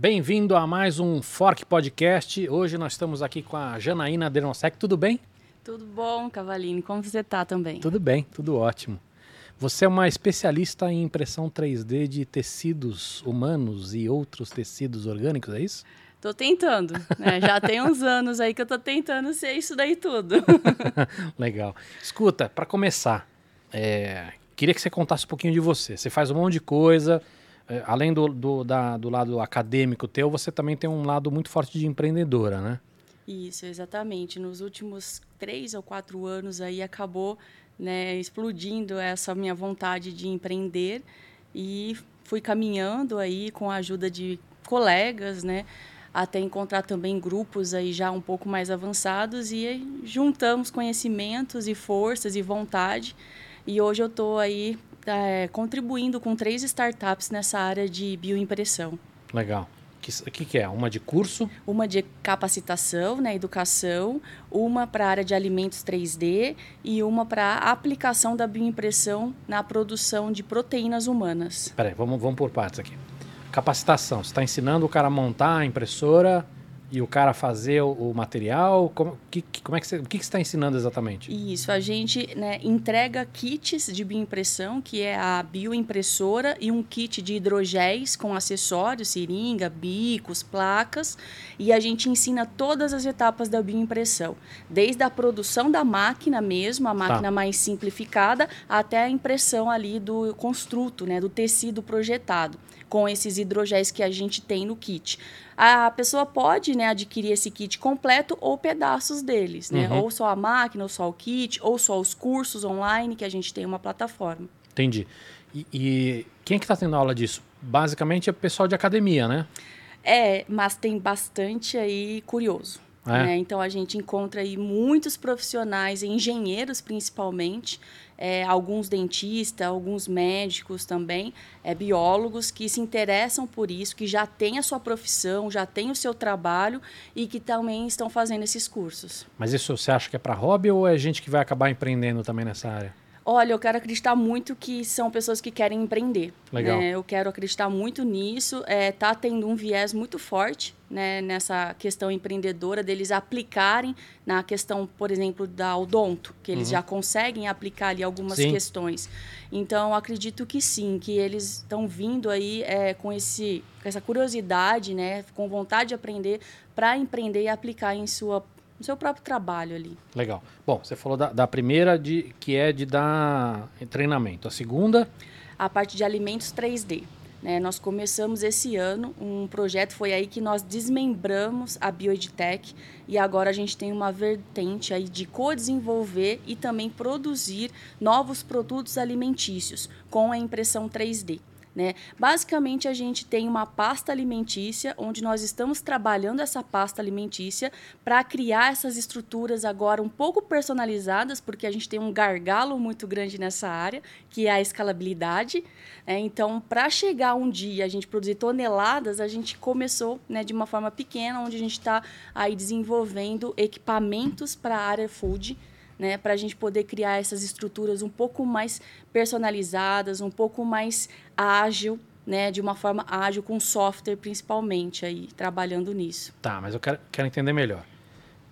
Bem-vindo a mais um Fork Podcast. Hoje nós estamos aqui com a Janaína Dernosec. Tudo bem? Tudo bom, Cavalinho? Como você está também? Tudo bem, tudo ótimo. Você é uma especialista em impressão 3D de tecidos humanos e outros tecidos orgânicos, é isso? Tô tentando, né? Já tem uns anos aí que eu tô tentando ser isso daí tudo. Legal. Escuta, para começar, é, queria que você contasse um pouquinho de você. Você faz um monte de coisa, além do, do, da, do lado acadêmico teu, você também tem um lado muito forte de empreendedora, né? Isso, exatamente. Nos últimos três ou quatro anos aí acabou né, explodindo essa minha vontade de empreender e fui caminhando aí com a ajuda de colegas, né, até encontrar também grupos aí já um pouco mais avançados e juntamos conhecimentos e forças e vontade e hoje eu estou aí é, contribuindo com três startups nessa área de bioimpressão. Legal. O que, que, é? Uma de curso? Uma de capacitação, né, educação, uma para a área de alimentos 3D e uma para a aplicação da bioimpressão na produção de proteínas humanas. Peraí, vamos, vamos por partes aqui. Capacitação, você está ensinando o cara a montar a impressora e o cara fazer o, o material? Como, que, como é que você, o que, que você está ensinando exatamente? Isso, a gente né, entrega kits de bioimpressão, que é a bioimpressora e um kit de hidrogéis com acessórios, seringa, bicos, placas, e a gente ensina todas as etapas da bioimpressão, desde a produção da máquina mesmo, a tá. máquina tá. mais simplificada, até a impressão ali do construto, né, do tecido projetado, com esses hidrogéis que a gente tem no kit a pessoa pode né, adquirir esse kit completo ou pedaços deles, né? Uhum. Ou só a máquina, ou só o kit, ou só os cursos online, que a gente tem uma plataforma. Entendi. E, e quem é que está tendo aula disso? Basicamente é pessoal de academia, né? É, mas tem bastante aí curioso. É. Né? Então a gente encontra aí muitos profissionais, engenheiros principalmente, é, alguns dentistas, alguns médicos também, é, biólogos que se interessam por isso, que já têm a sua profissão, já têm o seu trabalho e que também estão fazendo esses cursos. Mas isso você acha que é para hobby ou é gente que vai acabar empreendendo também nessa área? Olha, eu quero acreditar muito que são pessoas que querem empreender. Legal. Né? Eu quero acreditar muito nisso. É, tá tendo um viés muito forte né, nessa questão empreendedora deles aplicarem na questão, por exemplo, da odonto, que eles uhum. já conseguem aplicar ali algumas sim. questões. Então, acredito que sim, que eles estão vindo aí é, com, esse, com essa curiosidade, né, com vontade de aprender para empreender e aplicar em sua no seu próprio trabalho ali. Legal. Bom, você falou da, da, primeira, de, que é de dar treinamento. A segunda? A parte de alimentos 3D. Né? Nós começamos esse ano um projeto, foi aí que nós desmembramos a Bioedtech e agora a gente tem uma vertente aí de co-desenvolver e também produzir novos produtos alimentícios com a impressão 3D. Né? Basicamente, a gente tem uma pasta alimentícia, onde nós estamos trabalhando essa pasta alimentícia para criar essas estruturas agora um pouco personalizadas, porque a gente tem um gargalo muito grande nessa área, que é a escalabilidade. Né? Então, para chegar um dia a gente produzir toneladas, a gente começou né, de uma forma pequena, onde a gente está aí desenvolvendo equipamentos para a área food né, para a gente poder criar essas estruturas um pouco mais personalizadas, um pouco mais ágil, né, de uma forma ágil com software principalmente aí trabalhando nisso. Tá, mas eu quero, quero entender melhor.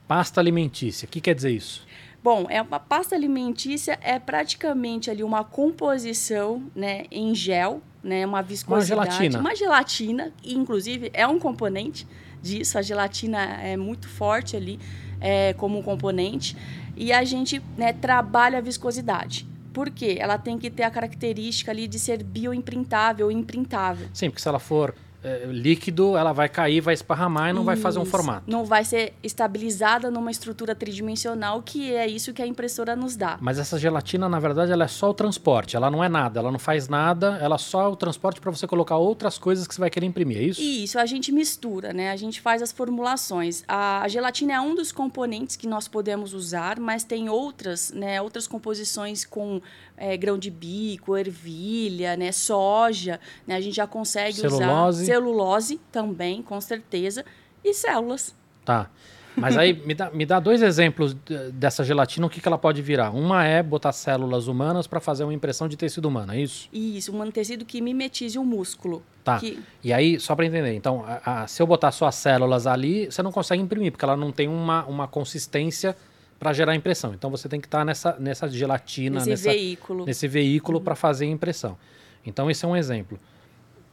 Pasta alimentícia, o que quer dizer isso? Bom, é uma pasta alimentícia é praticamente ali uma composição, né, em gel, né, uma viscosidade, uma gelatina, uma gelatina, inclusive é um componente disso. A gelatina é muito forte ali é, como um componente e a gente né, trabalha a viscosidade. Por quê? Ela tem que ter a característica ali de ser bioimprintável, imprintável. Sim, porque se ela for é, líquido, ela vai cair, vai esparramar e não isso. vai fazer um formato. Não vai ser estabilizada numa estrutura tridimensional, que é isso que a impressora nos dá. Mas essa gelatina, na verdade, ela é só o transporte, ela não é nada, ela não faz nada, ela é só o transporte para você colocar outras coisas que você vai querer imprimir, é isso? Isso, a gente mistura, né? A gente faz as formulações. A, a gelatina é um dos componentes que nós podemos usar, mas tem outras, né, outras composições com é, grão de bico, ervilha, né, soja, né, a gente já consegue celulose. usar celulose também, com certeza, e células. Tá. Mas aí me dá, me dá dois exemplos dessa gelatina, o que, que ela pode virar. Uma é botar células humanas para fazer uma impressão de tecido humano, é isso? Isso, um tecido que mimetize o músculo. Tá. Que... E aí, só para entender, então, a, a, se eu botar só as células ali, você não consegue imprimir, porque ela não tem uma, uma consistência para gerar impressão. Então você tem que estar tá nessa, nessa gelatina, nesse nessa, veículo, nesse veículo uhum. para fazer impressão. Então esse é um exemplo.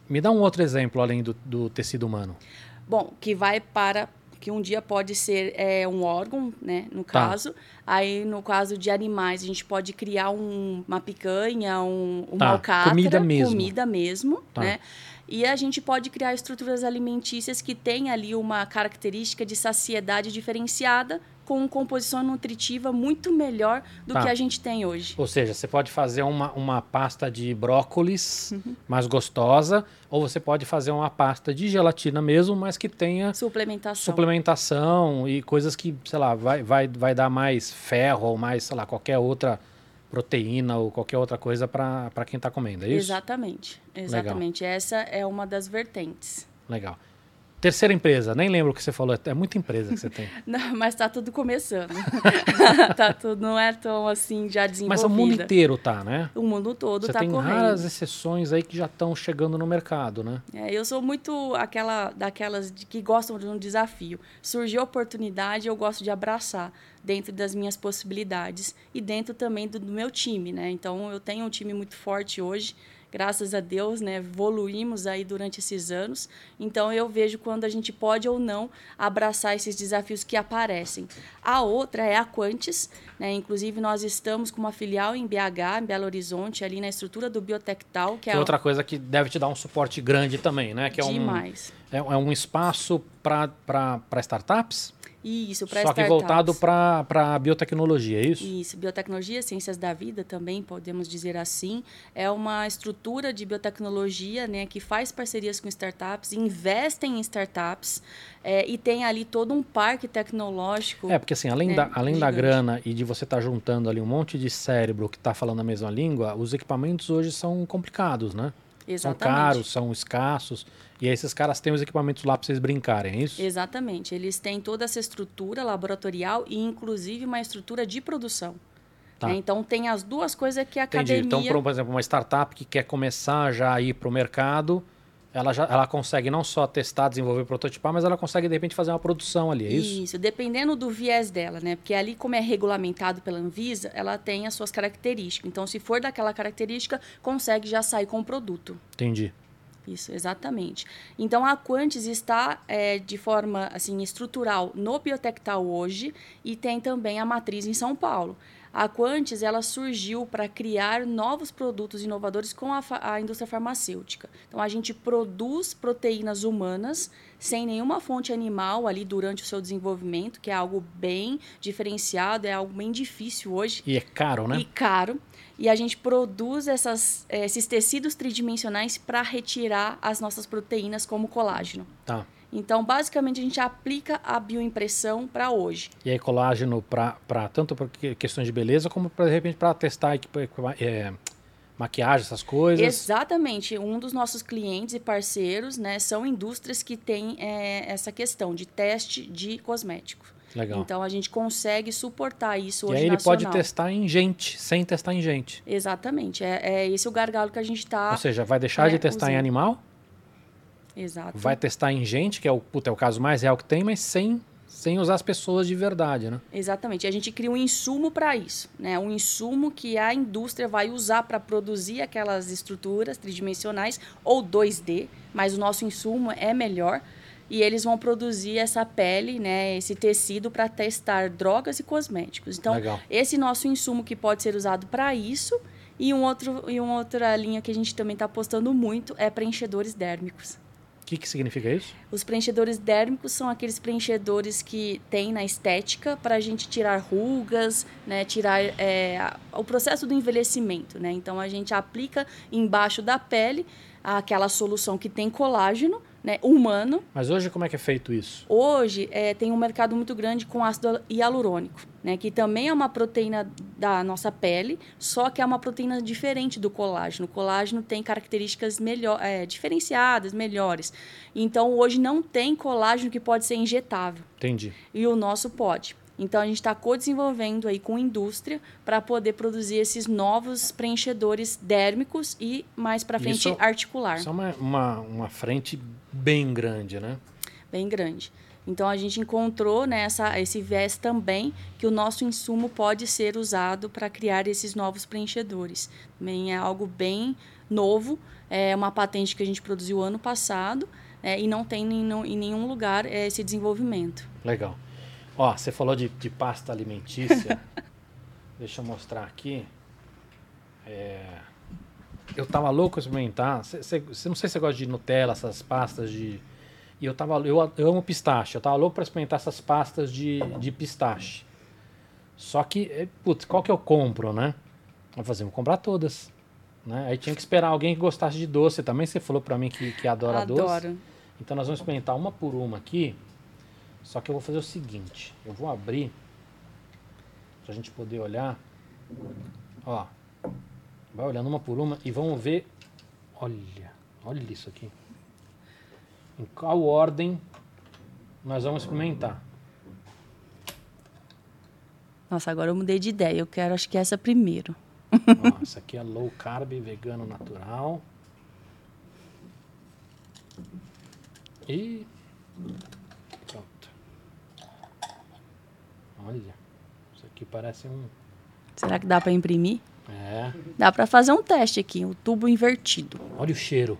Me dá um outro exemplo além do, do tecido humano. Bom, que vai para que um dia pode ser é, um órgão, né, no tá. caso. Aí, no caso de animais, a gente pode criar um, uma picanha, um, uma tá. alcatra. Comida mesmo. Comida mesmo, tá. né? E a gente pode criar estruturas alimentícias que têm ali uma característica de saciedade diferenciada com composição nutritiva muito melhor do tá. que a gente tem hoje. Ou seja, você pode fazer uma, uma pasta de brócolis uhum. mais gostosa, ou você pode fazer uma pasta de gelatina mesmo, mas que tenha suplementação, suplementação e coisas que, sei lá, vai, vai, vai dar mais ferro ou mais, sei lá, qualquer outra proteína ou qualquer outra coisa para quem está comendo, é isso? Exatamente, exatamente. Legal. Essa é uma das vertentes. Legal. Terceira empresa, nem lembro o que você falou, é muita empresa que você tem. não, mas está tudo começando. tá tudo, não é tão assim já desenvolvido. Mas o mundo inteiro tá, né? O mundo todo você tá correndo. Você tem raras exceções aí que já estão chegando no mercado, né? É, eu sou muito aquela daquelas de, que gostam de um desafio. Surgiu a oportunidade, eu gosto de abraçar dentro das minhas possibilidades e dentro também do, do meu time, né? Então eu tenho um time muito forte hoje graças a Deus, né, evoluímos aí durante esses anos. Então eu vejo quando a gente pode ou não abraçar esses desafios que aparecem. A outra é a Quantis, né? Inclusive nós estamos com uma filial em BH, em Belo Horizonte, ali na estrutura do Biotectal, que é outra coisa que deve te dar um suporte grande também, né? Que é Demais. um é, é um espaço para startups. Isso, para Só que voltado para a biotecnologia, é isso? Isso, biotecnologia, ciências da vida também, podemos dizer assim. É uma estrutura de biotecnologia né, que faz parcerias com startups, investem em startups é, e tem ali todo um parque tecnológico. É, porque assim, além, né, da, além da grana e de você estar tá juntando ali um monte de cérebro que está falando a mesma língua, os equipamentos hoje são complicados, né? Exatamente. São caros, são escassos. E aí esses caras têm os equipamentos lá para vocês brincarem, é isso? Exatamente. Eles têm toda essa estrutura laboratorial e inclusive uma estrutura de produção. Tá. Né? Então tem as duas coisas que a Entendi. academia... Então, por exemplo, uma startup que quer começar já a ir para o mercado, ela, já, ela consegue não só testar, desenvolver, prototipar, mas ela consegue, de repente, fazer uma produção ali, é isso? Isso, dependendo do viés dela, né? Porque ali, como é regulamentado pela Anvisa, ela tem as suas características. Então, se for daquela característica, consegue já sair com o produto. Entendi. Isso, exatamente. Então, a Quantis está é, de forma assim estrutural no Biotectal hoje e tem também a matriz em São Paulo. A Quantis ela surgiu para criar novos produtos inovadores com a, a, indústria farmacêutica. Então a gente produz proteínas humanas sem nenhuma fonte animal ali durante o seu desenvolvimento, que é algo bem diferenciado, é algo bem difícil hoje. E é caro, né? E caro. E a gente produz essas, esses tecidos tridimensionais para retirar as nossas proteínas como colágeno. Tá. Então, basicamente, a gente aplica a bioimpressão para hoje. E aí, colágeno para tanto para questões de beleza, como para, de repente, para testar é, maquiagem, essas coisas? Exatamente. Um dos nossos clientes e parceiros né, são indústrias que têm é, essa questão de teste de cosméticos. Legal. Então a gente consegue suportar isso e hoje aí ele nacional. pode testar em gente, sem testar em gente. Exatamente. É, é esse o gargalo que a gente está. Ou seja, vai deixar é, de testar usando. em animal? Exato. Vai testar em gente, que é o, puta, é o caso mais real que tem, mas sem, sem usar as pessoas de verdade, né? Exatamente. A gente cria um insumo para isso, né? Um insumo que a indústria vai usar para produzir aquelas estruturas tridimensionais ou 2D, mas o nosso insumo é melhor e eles vão produzir essa pele, né, esse tecido para testar drogas e cosméticos. Então, Legal. esse nosso insumo que pode ser usado para isso e um outro e uma outra linha que a gente também está apostando muito é preenchedores dérmicos. O que, que significa isso? Os preenchedores dérmicos são aqueles preenchedores que tem na estética para a gente tirar rugas, né, tirar é, o processo do envelhecimento. Né? Então a gente aplica embaixo da pele aquela solução que tem colágeno né, humano. Mas hoje como é que é feito isso? Hoje é, tem um mercado muito grande com ácido hialurônico, né, que também é uma proteína da nossa pele, só que é uma proteína diferente do colágeno. O colágeno tem características melhor, é, diferenciadas, melhores. Então hoje não tem colágeno que pode ser injetável. Entendi. E o nosso pode. Então a gente está co-desenvolvendo aí com a indústria para poder produzir esses novos preenchedores dérmicos e mais para frente Isso- articular. Isso é uma, uma, uma frente bem grande, né? bem grande. Então a gente encontrou nessa esse viés também que o nosso insumo pode ser usado para criar esses novos preenchedores. Também é algo bem novo, é uma patente que a gente produziu ano passado é, e não tem em, em nenhum lugar é, esse desenvolvimento. Legal. Ó, você falou de, de pasta alimentícia. Deixa eu mostrar aqui. É, eu tava louco pra experimentar. Cê, cê- cê- não sei se você gosta de Nutella, essas pastas de. E eu tava. Eu, eu amo pistache. Eu tava louco pra experimentar essas pastas de, de pistache. Só que, é, putz, qual que eu compro, né? Eu falei, vou comprar todas. Né? Aí tinha que esperar alguém que gostasse de doce também. Você falou pra mim que, que adora doce. Adoro. Então nós vamos experimentar uma por uma aqui. Só que eu vou fazer o seguinte, eu vou abrir pra gente poder olhar. Ó. Vai olhando uma por uma e vamos ver. Olha, olha isso aqui. Em qual ordem nós vamos experimentar? Nossa, agora eu mudei de ideia. Eu quero, acho que essa primeiro. Ó, essa aqui é low carb, vegano natural. E pronto. Olha, isso aqui parece um Será que dá para imprimir? é. Dá para fazer um teste aqui, o tubo invertido. Olha o cheiro.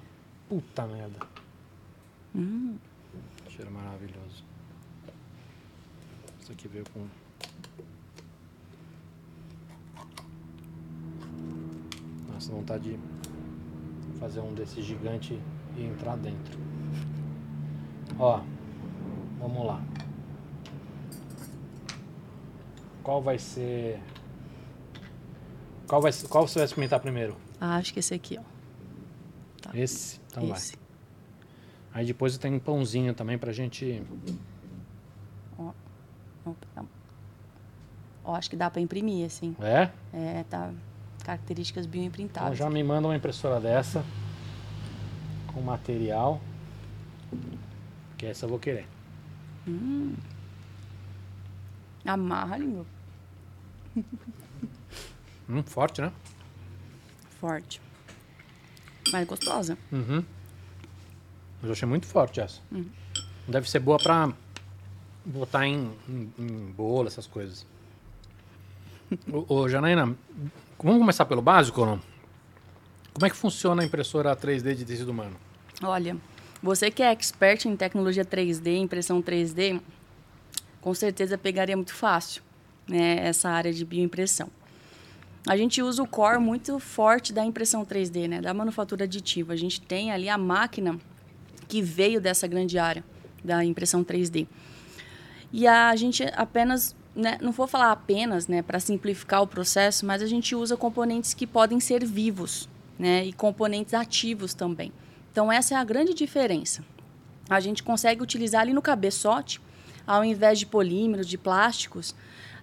Puta merda. Cheiro maravilhoso. Isso aqui veio com. Nossa, vontade de fazer um desse gigante e entrar dentro. Ó, vamos lá. Qual vai ser. Qual, vai, qual você vai experimentar primeiro? Ah, acho que esse aqui, ó. Tá. Esse? Então vai. esse. Aí depois tem um pãozinho também pra gente. Pegar. Ó, acho que dá para imprimir, assim. É? É, tá. Características Então bioimprintáveis. já me manda uma impressora dessa. Com material. Que essa eu vou querer. Amarra ali, meu. Hum, forte, né? Forte. Mas gostosa. Uhum. Mas eu achei muito forte essa. Deve ser boa pra botar em, em, em bolo, essas coisas. ô, ô, Janaína, vamos começar pelo básico ou não? Como é que funciona a impressora 3D de tecido humano? Olha, você que é expert em tecnologia 3D, impressão 3D, com certeza pegaria muito fácil né, essa área de bioimpressão. A gente usa o core muito forte da impressão 3D, né, da manufatura aditiva. A gente tem ali a máquina que veio dessa grande área da impressão 3D. E a gente apenas, né, não vou falar apenas, né, para simplificar o processo, mas a gente usa componentes que podem ser vivos, né, e componentes ativos também. Então essa é a grande diferença. A gente consegue utilizar ali no cabeçote, ao invés de polímeros, de plásticos,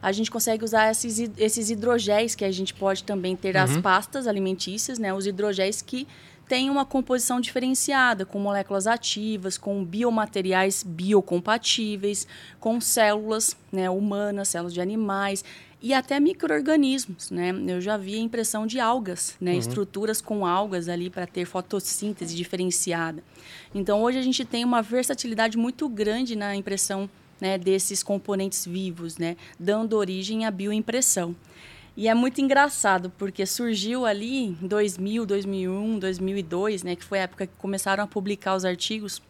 a gente consegue usar esses, esses hidrogéis que a gente pode também ter as pastas alimentícias, né, os hidrogéis que têm uma composição diferenciada, com moléculas ativas, com biomateriais biocompatíveis, com células né, humanas, células de animais e até micro-organismos. Né? Eu já vi a impressão de algas, né? estruturas com algas ali para ter fotossíntese diferenciada. Então, hoje a gente tem uma versatilidade muito grande na impressão né, desses componentes vivos, né, dando origem à bioimpressão. E é muito engraçado, porque surgiu ali em 2000, 2001, 2002, né, que foi a época que começaram a publicar os artigos,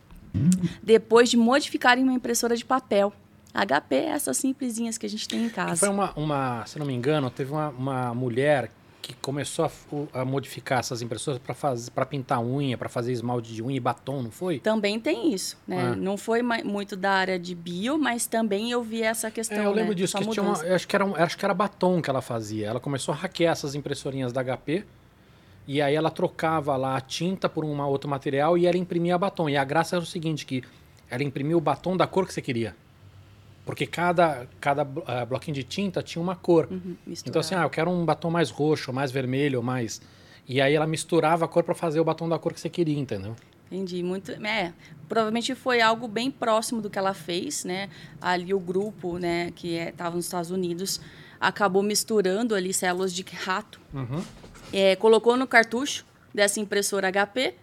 depois de modificarem uma impressora de papel. HP, essas simplesinhas que a gente tem em casa. foi uma, uma, se não me engano, teve uma, uma mulher que começou a, a modificar essas impressoras para fazer para pintar unha, para fazer esmalte de unha e batom, não foi? Também tem isso, né? Ah. Não foi muito da área de bio, mas também eu vi essa questão. É, eu lembro né? disso, que tinha uma, acho que, era acho que era batom que ela fazia. Ela começou a hackear essas impressorinhas da HP e aí ela trocava lá a tinta por um outro material e ela imprimia batom. E a graça era o seguinte, que ela imprimia o batom da cor que você queria. Porque cada, cada uh, bloquinho de tinta tinha uma cor. Uhum, então assim, ah, eu quero um batom mais roxo, mais vermelho, mais... E aí ela misturava a cor para fazer o batom da cor que você queria, entendeu? Entendi. Muito, é, provavelmente foi algo bem próximo do que ela fez, né? Ali o grupo, né, que estava é, nos Estados Unidos, acabou misturando ali células de rato. Uhum. É, colocou no cartucho dessa impressora HP,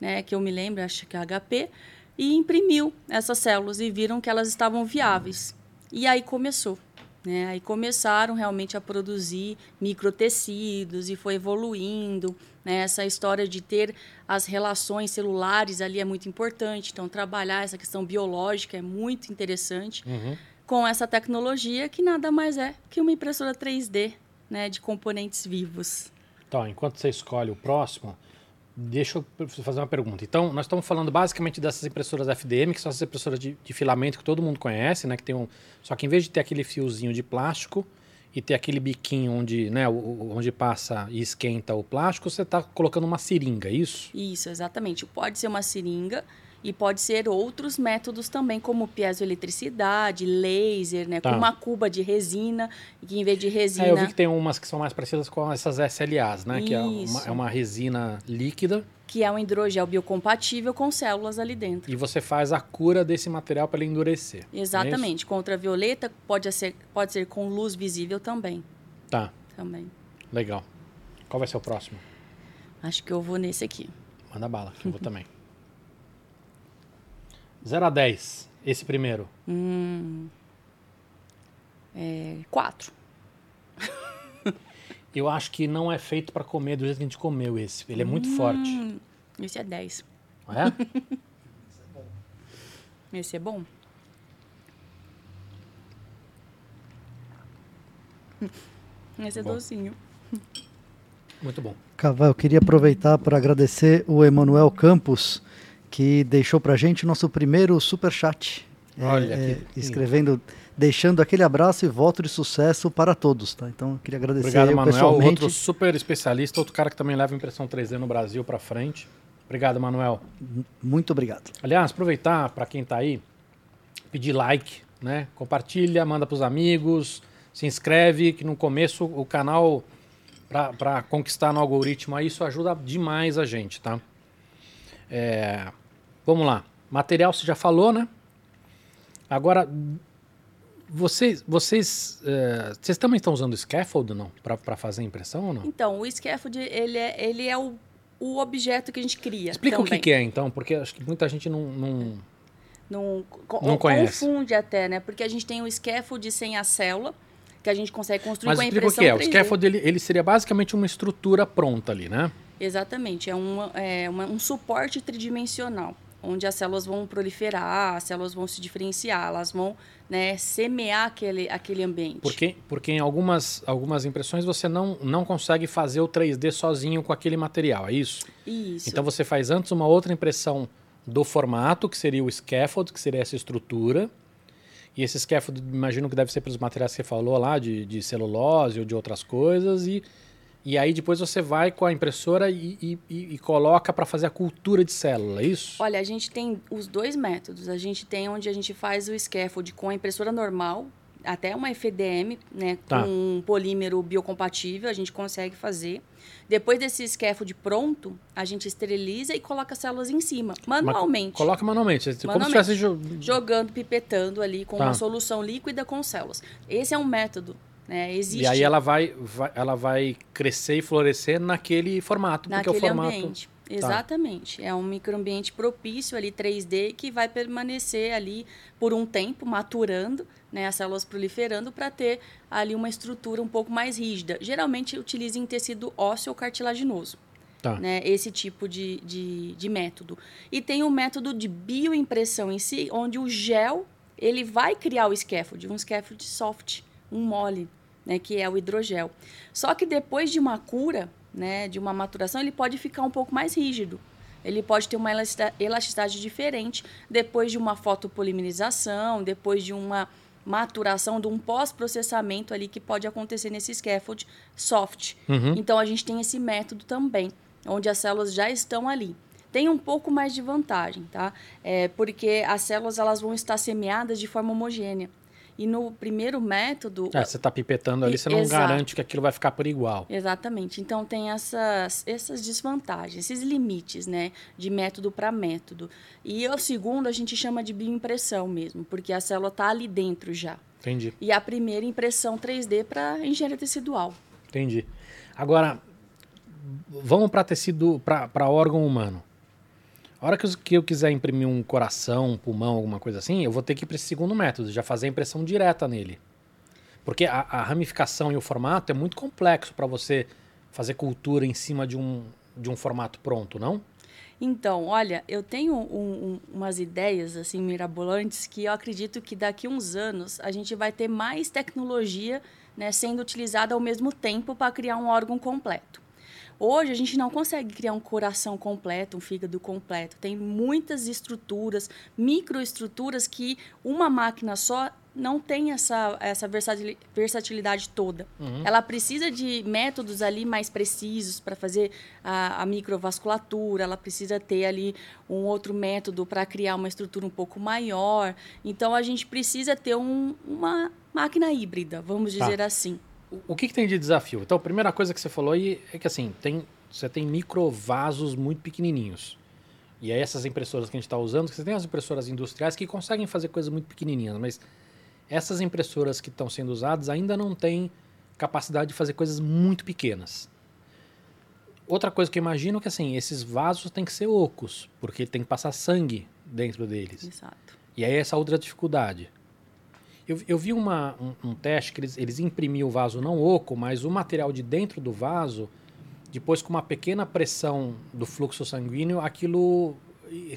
né, que eu me lembro, acho que é HP, e imprimiu essas células e viram que elas estavam viáveis. E aí começou. Né? Aí começaram realmente a produzir microtecidos e foi evoluindo. Né? Essa história de ter as relações celulares ali é muito importante. Então, trabalhar essa questão biológica é muito interessante uhum. com essa tecnologia que nada mais é que uma impressora 3D né, de componentes vivos. Então, enquanto você escolhe o próximo, Deixa eu fazer uma pergunta. Então, nós estamos falando basicamente dessas impressoras FDM, que são essas impressoras de, de, filamento que todo mundo conhece, né? Que tem um, só que em vez de ter aquele fiozinho de plástico e ter aquele biquinho onde, né, onde passa e esquenta o plástico, você está colocando uma seringa, é isso? Isso, exatamente. Pode ser uma seringa e pode ser outros métodos também, como piezoeletricidade, laser, né? Tá. Com uma cuba de resina, que em vez de resina... É, eu vi que tem umas que são mais parecidas com essas SLAs, né? Isso. Que é uma, é uma resina líquida. Que é um hidrogel biocompatível com células ali dentro. E você faz a cura desse material para ele endurecer. É Exatamente. É Contra-violeta pode ser, pode ser com luz visível também. Tá. Também. Legal. Qual vai ser o próximo? Acho que eu vou nesse aqui. Manda bala, que eu vou também. 0 a 10, esse primeiro. Hum, é, quatro. Eu acho que não é feito para comer do jeito que a gente comeu esse. Ele é muito hum, forte. Esse é 10. É? esse é bom. Esse é bom. docinho. Muito bom. Caval, eu queria aproveitar para agradecer o Emanuel Campos que deixou para gente o nosso primeiro super chat. É, Olha, é, escrevendo, deixando aquele abraço e voto de sucesso para todos, tá? Então, eu queria agradecer Obrigado, Manuel, pessoalmente. outro super especialista, outro cara que também leva impressão 3D no Brasil para frente. Obrigado, Manuel. Muito obrigado. Aliás, aproveitar para quem está aí, pedir like, né? Compartilha, manda para os amigos, se inscreve, que no começo o canal para conquistar no algoritmo aí, isso ajuda demais a gente, tá? É, vamos lá. Material você já falou, né? Agora, vocês, vocês, é, vocês também estão usando o scaffold não para fazer a impressão ou não? Então, o scaffold ele é, ele é o, o objeto que a gente cria. Explica também. o que, que, é então, porque acho que muita gente não não, não, não conhece. confunde até, né? Porque a gente tem o scaffold sem a célula que a gente consegue construir Mas com a impressão o que é. 3D. O scaffold ele, ele seria basicamente uma estrutura pronta ali, né? Exatamente, é, uma, é uma, um suporte tridimensional, onde as células vão proliferar, as células vão se diferenciar, elas vão né, semear aquele, aquele ambiente. Porque, porque em algumas, algumas impressões você não, não consegue fazer o 3D sozinho com aquele material, é isso? Isso. Então você faz antes uma outra impressão do formato, que seria o scaffold, que seria essa estrutura. E esse scaffold, imagino que deve ser pelos materiais que você falou lá, de, de celulose ou de outras coisas, e e aí depois você vai com a impressora e, e, e coloca para fazer a cultura de célula, é isso? Olha, a gente tem os dois métodos. A gente tem onde a gente faz o scaffold com a impressora normal, até uma FDM, né, tá. com um polímero biocompatível, a gente consegue fazer. Depois desse scaffold pronto, a gente esteriliza e coloca as células em cima, manualmente. Mas coloca manualmente, manualmente como se estivesse jogando, pipetando ali com tá. uma solução líquida com células. Esse é um método né? Existe. E aí ela vai, vai, ela vai crescer e florescer naquele formato, naquele porque é o formato. Ambiente. Tá. Exatamente. É um microambiente propício ali 3D que vai permanecer ali por um tempo maturando, né, as células proliferando para ter ali uma estrutura um pouco mais rígida. Geralmente utiliza em tecido ósseo ou cartilaginoso. Tá. Né, esse tipo de, de, de método. E tem o método de bioimpressão em si, onde o gel ele vai criar o scaffold, um scaffold soft, um mole né, que é o hidrogel. Só que depois de uma cura, né, de uma maturação, ele pode ficar um pouco mais rígido. Ele pode ter uma elasticidade diferente depois de uma fotopolimerização, depois de uma maturação, de um pós-processamento ali que pode acontecer nesse scaffold soft. Uhum. Então a gente tem esse método também. onde as células já estão ali. Tem um pouco mais de vantagem, tá? É porque as células elas vão estar semeadas de forma homogênea. E no primeiro método. É, você está pipetando ali, você não Exato. garante que aquilo vai ficar por igual. Exatamente. Então tem essas, essas desvantagens, esses limites, né, de método para método. E o segundo a gente chama de bioimpressão mesmo, porque a célula está ali dentro já. Entendi, E a primeira impressão 3D para engenharia tecidual. entendi. Agora, vamos para tecido, para órgão humano. A hora que eu, quiser imprimir um coração, um pulmão, alguma coisa assim, eu vou ter que ir para esse segundo método, já fazer a impressão direta nele. Porque a, a ramificação e o formato é muito complexo para você fazer cultura em cima de um, de um formato pronto, não? Então, olha, eu tenho um- um- umas ideias assim mirabolantes que eu acredito que daqui uns anos a gente vai ter mais tecnologia né, sendo utilizada ao mesmo tempo para criar um órgão completo. Hoje a gente não consegue criar um coração completo, um fígado completo. Tem muitas estruturas, microestruturas que uma máquina só não tem essa, essa versatili- versatilidade toda. Ela precisa de métodos ali mais precisos para fazer a, a microvasculatura, ela precisa ter ali um outro método para criar uma estrutura um pouco maior. Então a gente precisa ter um- uma máquina híbrida, vamos Tá. dizer assim. O- que, que tem de desafio? Então, a primeira coisa que você falou aí é que assim, tem, você tem microvasos muito pequenininhos. E aí essas impressoras que a gente está usando, você tem as impressoras industriais que conseguem fazer coisas muito pequenininhas, mas essas impressoras que estão sendo usadas ainda não têm capacidade de fazer coisas muito pequenas. Outra coisa que eu imagino é que assim, esses vasos têm que ser ocos, porque tem que passar sangue dentro deles. Exato. E aí essa outra dificuldade. Eu, eu vi uma, um, um teste que eles, eles imprimiam o vaso não oco, mas o material de dentro do vaso, depois com uma pequena pressão do fluxo sanguíneo, aquilo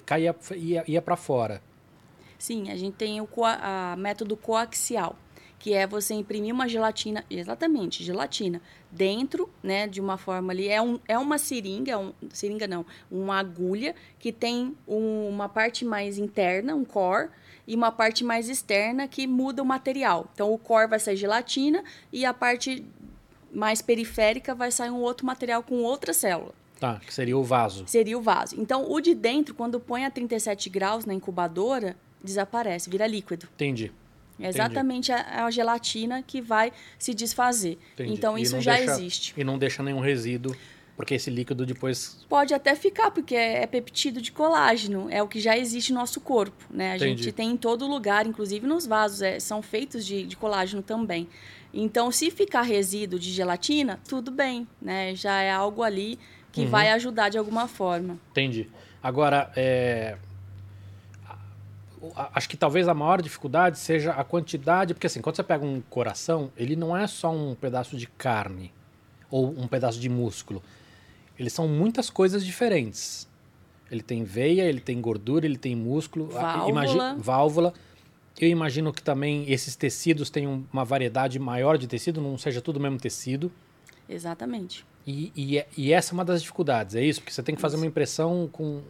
caía, ia, ia para fora. Sim, a gente tem o a método coaxial, que é você imprimir uma gelatina, exatamente, gelatina, dentro, né, de uma forma ali, é, um, é uma seringa, um, seringa não, uma agulha que tem um- uma parte mais interna, um core, e uma parte mais externa que muda o material. Então, o core vai ser gelatina e a parte mais periférica vai sair um outro material com outra célula Tá, que seria o vaso. seria o vaso. Então, o de dentro, quando põe a 37 graus na incubadora, desaparece, vira líquido. Entendi. É exatamente a, a gelatina que vai se desfazer. entendi. Então, isso já deixa- existe. E não deixa nenhum resíduo, porque esse líquido depois. Pode até ficar, porque é, é peptídeo de colágeno, é o que já existe no nosso corpo. Né? A Entendi. gente tem em todo lugar, inclusive nos vasos, é, são feitos de, de colágeno também. Então, se ficar resíduo de gelatina, tudo bem, né? Já é algo ali que Uhum. vai ajudar de alguma forma. Entendi. Agora, é, acho que talvez a maior dificuldade seja a quantidade, porque assim, quando você pega um coração, ele não é só um pedaço de carne ou um pedaço de músculo. Eles são muitas coisas diferentes. Ele tem veia, ele tem gordura, ele tem músculo, Válvula. imagi- válvula. Eu imagino que também esses tecidos tenham uma variedade maior de tecido, não seja tudo o mesmo tecido. Exatamente. E, e, é- e essa é uma das dificuldades, é isso? Porque você tem que fazer Isso. uma impressão com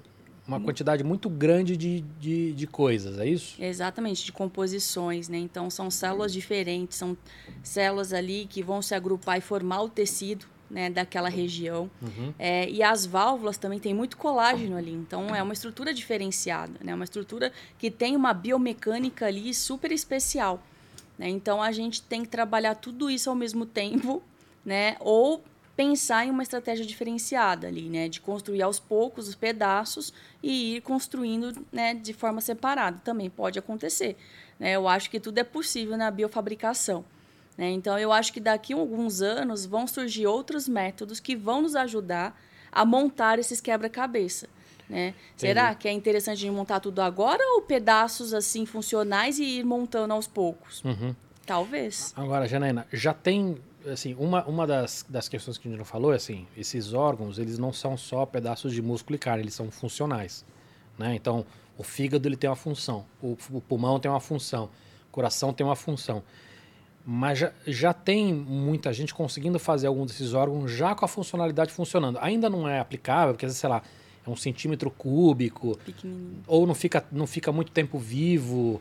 uma quantidade muito grande de, de, de coisas, é isso? Exatamente, de composições, né? Então são células diferentes, são células ali que vão se agrupar e formar o tecido né, daquela região. Uhum. É, e as válvulas também tem muito colágeno ali, então é uma estrutura diferenciada, né? Uma estrutura que tem uma biomecânica ali super especial. Né? Então a gente tem que trabalhar tudo isso ao mesmo tempo, né? Ou pensar em uma estratégia diferenciada ali, né? De construir aos poucos os pedaços e ir construindo né, de forma separada. Também pode acontecer. Né? Eu acho que tudo é possível na biofabricação. Né? Então, eu acho que daqui a alguns anos vão surgir outros métodos que vão nos ajudar a montar esses quebra-cabeça. Né? Será que é interessante a gente montar tudo agora ou pedaços assim funcionais e ir montando aos poucos? Uhum. Talvez. Agora, Janaína, já tem, assim, uma, uma das, das questões que a gente não falou é assim, esses órgãos, eles não são só pedaços de músculo e carne, eles são funcionais, né? Então, o fígado, ele tem uma função, o, o pulmão tem uma função, o coração tem uma função. Mas já, já tem muita gente conseguindo fazer algum desses órgãos já com a funcionalidade funcionando. Ainda não é aplicável, porque, às vezes, sei lá, é um centímetro cúbico, ou não fica, não fica muito tempo vivo.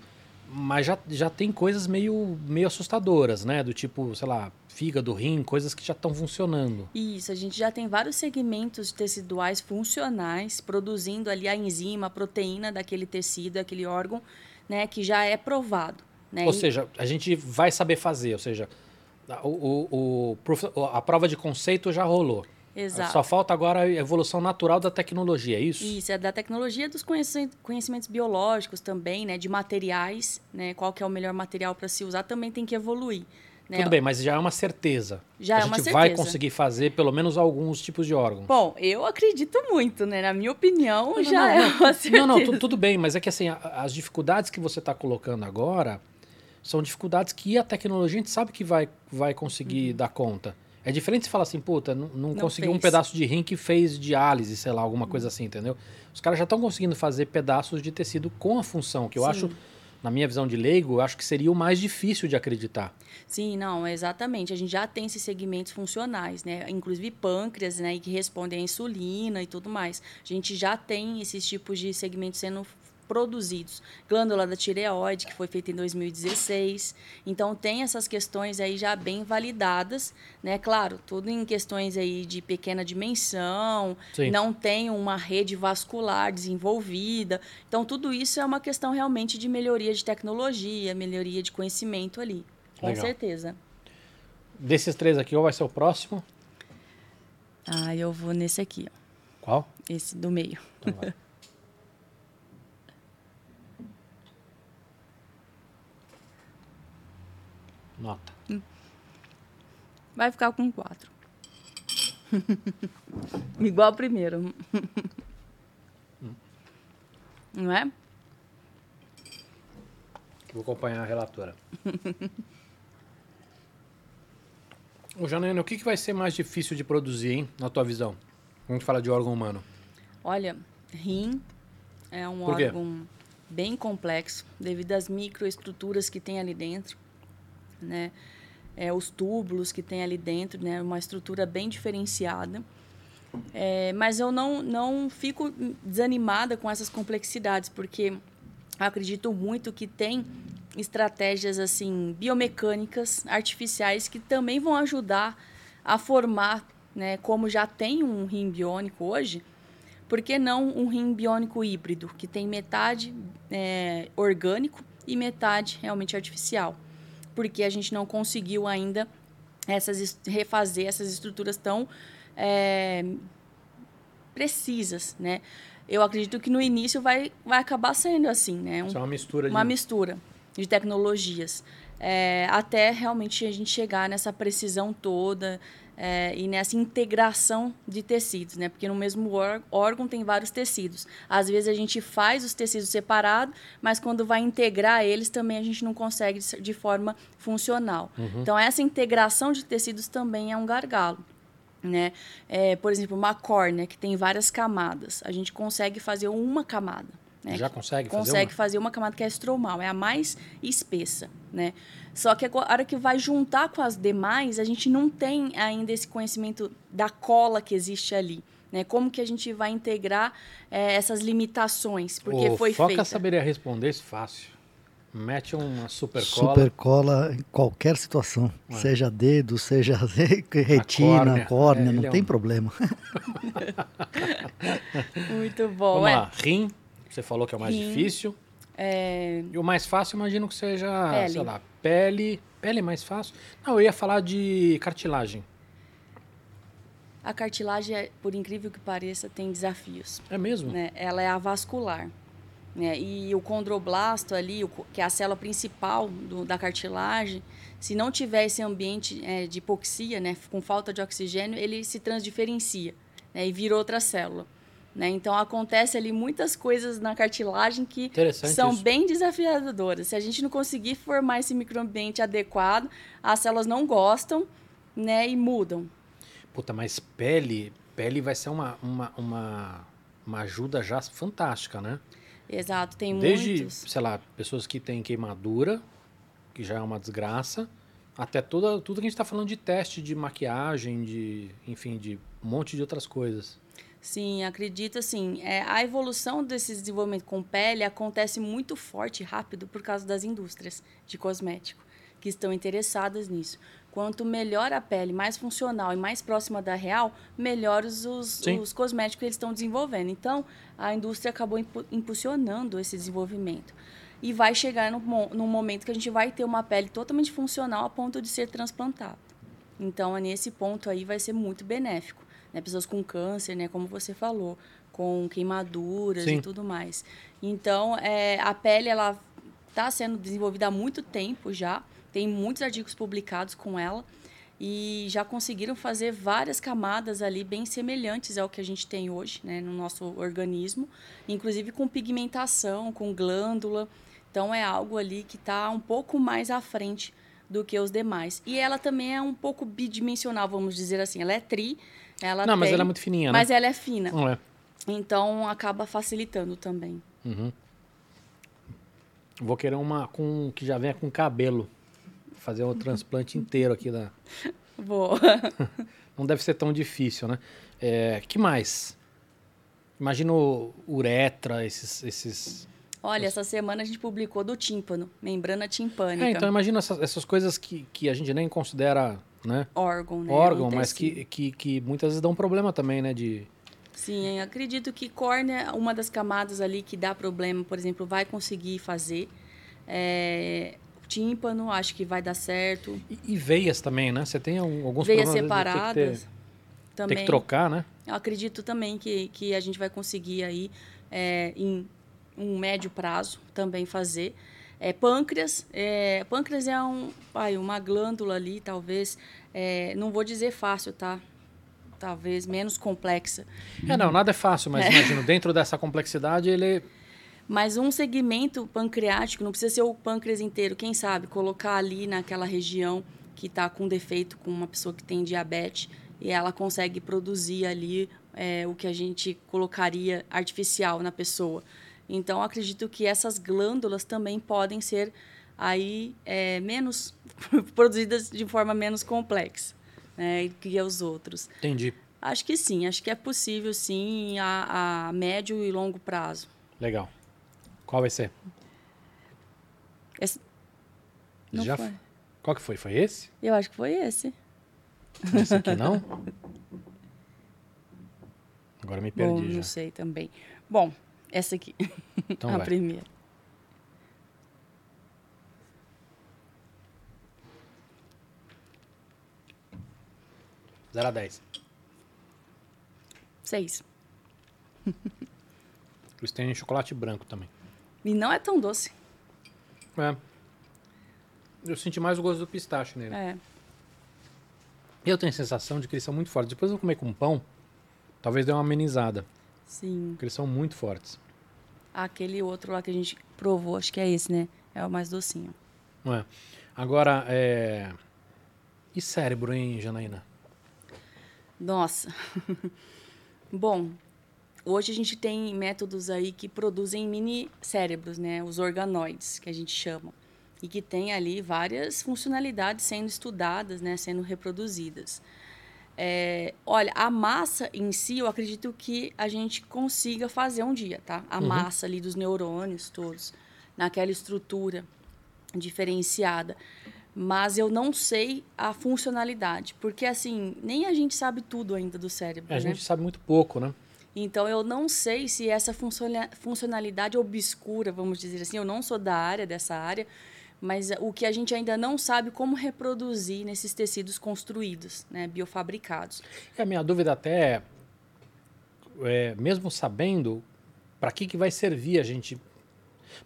Mas já, já tem coisas meio, meio assustadoras, né? Do tipo, sei lá, fígado, rim, coisas que já estão funcionando. Isso, a gente já tem vários segmentos teciduais funcionais, produzindo ali a enzima, a proteína daquele tecido, aquele órgão, né? Que já é provado. Né? Ou seja, a gente vai saber fazer, ou seja, o, o, o, a prova de conceito já rolou. Exato. Só falta agora a evolução natural da tecnologia, é isso? Isso, é da tecnologia dos conhecimentos biológicos também, né? De materiais, né? Qual que é o melhor material para se usar, também tem que evoluir. Né? Tudo bem, mas já é uma certeza. Já a é uma gente certeza. vai conseguir fazer pelo menos alguns tipos de órgãos. Bom, eu acredito muito, né? Na minha opinião, Não, já não, é não. uma certeza. Não, não, tu- tudo bem, mas é que assim, a- as dificuldades que você está colocando agora são dificuldades que a tecnologia a gente sabe que vai, vai conseguir dar conta. É diferente se falar assim, puta, não, não, Uhum. Não conseguiu um pedaço de rim que fez diálise, sei lá, alguma coisa assim, entendeu? Os caras já estão conseguindo fazer pedaços de tecido com a função, que eu Sim. acho, na minha visão de leigo, eu acho que seria o mais difícil de acreditar. Sim, não, exatamente. A gente já tem esses segmentos funcionais, né? Inclusive pâncreas, né? E que respondem à insulina e tudo mais. A gente já tem esses tipos de segmentos sendo produzidos. Glândula da tireoide, que foi feita em 2016. Então, tem essas questões aí já bem validadas, né? Claro, tudo em questões aí de pequena dimensão, Sim. não tem uma rede vascular desenvolvida. Então, tudo isso é uma questão realmente de melhoria de tecnologia, melhoria de conhecimento ali. Com Legal. certeza. Desses três aqui, qual vai ser o próximo? Ah, eu vou nesse aqui, ó. Qual? Esse do meio. Então Nota. Vai ficar com quatro. Igual o primeiro. Não é? Vou acompanhar a relatora. Ô, Janaína, o que, que vai ser mais difícil de produzir, hein, na tua visão? Quando a gente fala de órgão humano. Olha, rim é um órgão bem complexo, devido às microestruturas que tem ali dentro, né? É, os túbulos que tem ali dentro, né? Uma estrutura bem diferenciada. É, mas eu não, não fico desanimada com essas complexidades, porque acredito muito que tem estratégias assim biomecânicas artificiais que também vão ajudar a formar, né, como já tem um rim biônico hoje, por que não um rim biônico híbrido, que tem metade é, orgânico e metade realmente artificial? Porque a gente não conseguiu ainda essas, es- refazer essas estruturas tão é, precisas, né? Eu acredito que no início vai, vai acabar sendo assim, né? Um- Isso é uma mistura de... uma mistura de tecnologias. É, até realmente a gente chegar nessa precisão toda é, e nessa integração de tecidos, né? Porque no mesmo ór- órgão tem vários tecidos. Às vezes a gente faz os tecidos separados, mas quando vai integrar eles também a gente não consegue de forma funcional. Então essa integração de tecidos também é um gargalo. Né? É, por exemplo, uma córnea que tem várias camadas, a gente consegue fazer uma camada. Né? Já consegue fazer consegue uma? fazer uma camada que é estromal, é a mais espessa, né? Só que a hora que vai juntar com as demais, a gente não tem ainda esse conhecimento da cola que existe ali, né? Como que a gente vai integrar eh, essas limitações, porque o foi Foca feita. saberia responder isso fácil. Mete uma super cola. Super cola em qualquer situação, É. seja dedo, seja retina, córnea. córnea, É, não é tem um- problema. Muito bom, Vamos é. lá, rim. Você falou que é o mais difícil. É, E o mais fácil, imagino que seja, Pele. sei lá, pele. Pele é mais fácil? Não, eu ia falar de cartilagem. A cartilagem, é, por incrível que pareça, tem desafios. É mesmo? né? Ela é avascular. Né? E o condroblasto ali, que é a célula principal do- da cartilagem, se não tiver esse ambiente é, de hipoxia, né, com falta de oxigênio, ele se transdiferencia né, e vira outra célula. Né? Então acontece ali muitas coisas na cartilagem que são isso. bem desafiadoras. Se a gente não conseguir formar esse microambiente adequado, as células não gostam né, e mudam. Puta, mas pele, pele vai ser uma, uma, uma, uma ajuda já fantástica, né? Exato, tem Desde, muitos. sei lá, pessoas que têm queimadura, que já é uma desgraça, até toda, tudo que a gente está falando de teste de maquiagem, de, enfim, de um monte de outras coisas. Sim, acredito assim. É, a evolução desse desenvolvimento com pele acontece muito forte e rápido por causa das indústrias de cosmético que estão interessadas nisso. Quanto melhor a pele, mais funcional e mais próxima da real, melhores os, os cosméticos que eles estão desenvolvendo. Então, a indústria acabou impulsionando esse desenvolvimento. E vai chegar no, no momento que a gente vai ter uma pele totalmente funcional a ponto de ser transplantada. Então, nesse ponto aí vai ser muito benéfico. Né? Pessoas com câncer, né? como você falou, com queimaduras Sim. e tudo mais. Então, é, a pele ela está sendo desenvolvida há muito tempo já. Tem muitos artigos publicados com ela e já conseguiram fazer várias camadas ali bem semelhantes ao que a gente tem hoje né, no nosso organismo, inclusive com pigmentação, com glândula. Então é algo ali que está um pouco mais à frente do que os demais. E ela também é um pouco bidimensional, vamos dizer assim. Ela é tri. Ela Não, tem, mas ela é muito fininha, né? Mas ela é fina. Não é. Então acaba facilitando também. Uhum. Vou querer uma com que já venha com cabelo fazer o transplante inteiro aqui da. Boa. Não deve ser tão difícil, né? É, que mais? Imagino uretra, esses, esses. Olha, essa semana a gente publicou do tímpano, membrana timpânica. É, então imagina essas, essas coisas que, que a gente nem considera, né? Órgão, né? Órgão, mas que, que, que muitas vezes dão problema também, né? De... Sim, acredito que córnea, uma das camadas ali que dá problema, por exemplo, vai conseguir fazer. É, tímpano, acho que vai dar certo. E, e veias também, né? Você tem alguns veias separadas. Tem que, ter, tem que trocar, né? Eu acredito também que, que a gente vai conseguir aí é, em um médio prazo também fazer. É, pâncreas, é, pâncreas é um, ai, uma glândula ali, talvez, é, não vou dizer fácil, tá? Talvez menos complexa. É, não, nada é fácil, mas é. imagino, dentro dessa complexidade, ele mas um segmento pancreático, não precisa ser o pâncreas inteiro, quem sabe, colocar ali naquela região que está com defeito, com uma pessoa que tem diabetes, e ela consegue produzir ali é, o que a gente colocaria artificial na pessoa. Então, acredito que essas glândulas também podem ser aí é, menos produzidas de forma menos complexa né, que os outros. Entendi. Acho que sim, acho que é possível sim a, a médio e longo prazo. Legal. Qual vai ser? Esse... Não Já foi. Qual que foi? Foi esse? Eu acho que foi esse. Esse aqui não? Agora me perdi Bom, já. Não sei também. Bom, essa aqui. Então a vai. primeira. Zero a 10. Seis. Eles têm chocolate branco também. E não é tão doce. É. Eu senti mais o gosto do pistache nele. É. Eu tenho a sensação de que eles são muito fortes. Depois eu comer com pão, talvez dê uma amenizada. Sim. Porque eles são muito fortes. Aquele outro lá que a gente provou, acho que é esse, né? É o mais docinho. Não é. Agora, é... E cérebro, hein, Janaína? Nossa. Bom, Hoje a gente tem métodos aí que produzem mini cérebros, né? Os organoides, que a gente chama. E que tem ali várias funcionalidades sendo estudadas, né? Sendo reproduzidas. É, olha, a massa em si, eu acredito que a gente consiga fazer um dia, tá? A uhum. massa ali dos neurônios todos, naquela estrutura diferenciada. Mas eu não sei a funcionalidade, porque assim, nem a gente sabe tudo ainda do cérebro. É, a né? gente sabe muito pouco, né? Então, eu não sei se essa funcionalidade obscura, vamos dizer assim, eu não sou da área, dessa área, mas o que a gente ainda não sabe como reproduzir nesses tecidos construídos, né, biofabricados. E a minha dúvida até é, mesmo sabendo, para que, que vai servir a gente...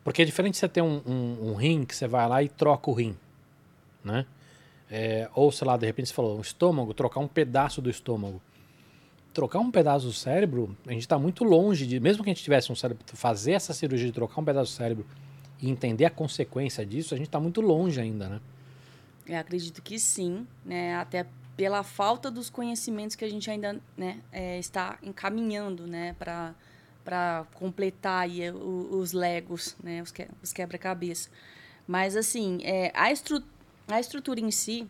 Porque é diferente você ter um, um, um rim que você vai lá e troca o rim, né? É, ou, sei lá, de repente você falou, um estômago, trocar um pedaço do estômago trocar um pedaço do cérebro, a gente está muito longe de, mesmo que a gente tivesse um cérebro, fazer essa cirurgia de trocar um pedaço do cérebro e entender a consequência disso, a gente está muito longe ainda, né? Eu acredito que sim, né? Até pela falta dos conhecimentos que a gente ainda né, é, está encaminhando, né, para para completar aí os legos, né, os, que, os quebra-cabeça. Mas assim, é, a, estru a estrutura em si,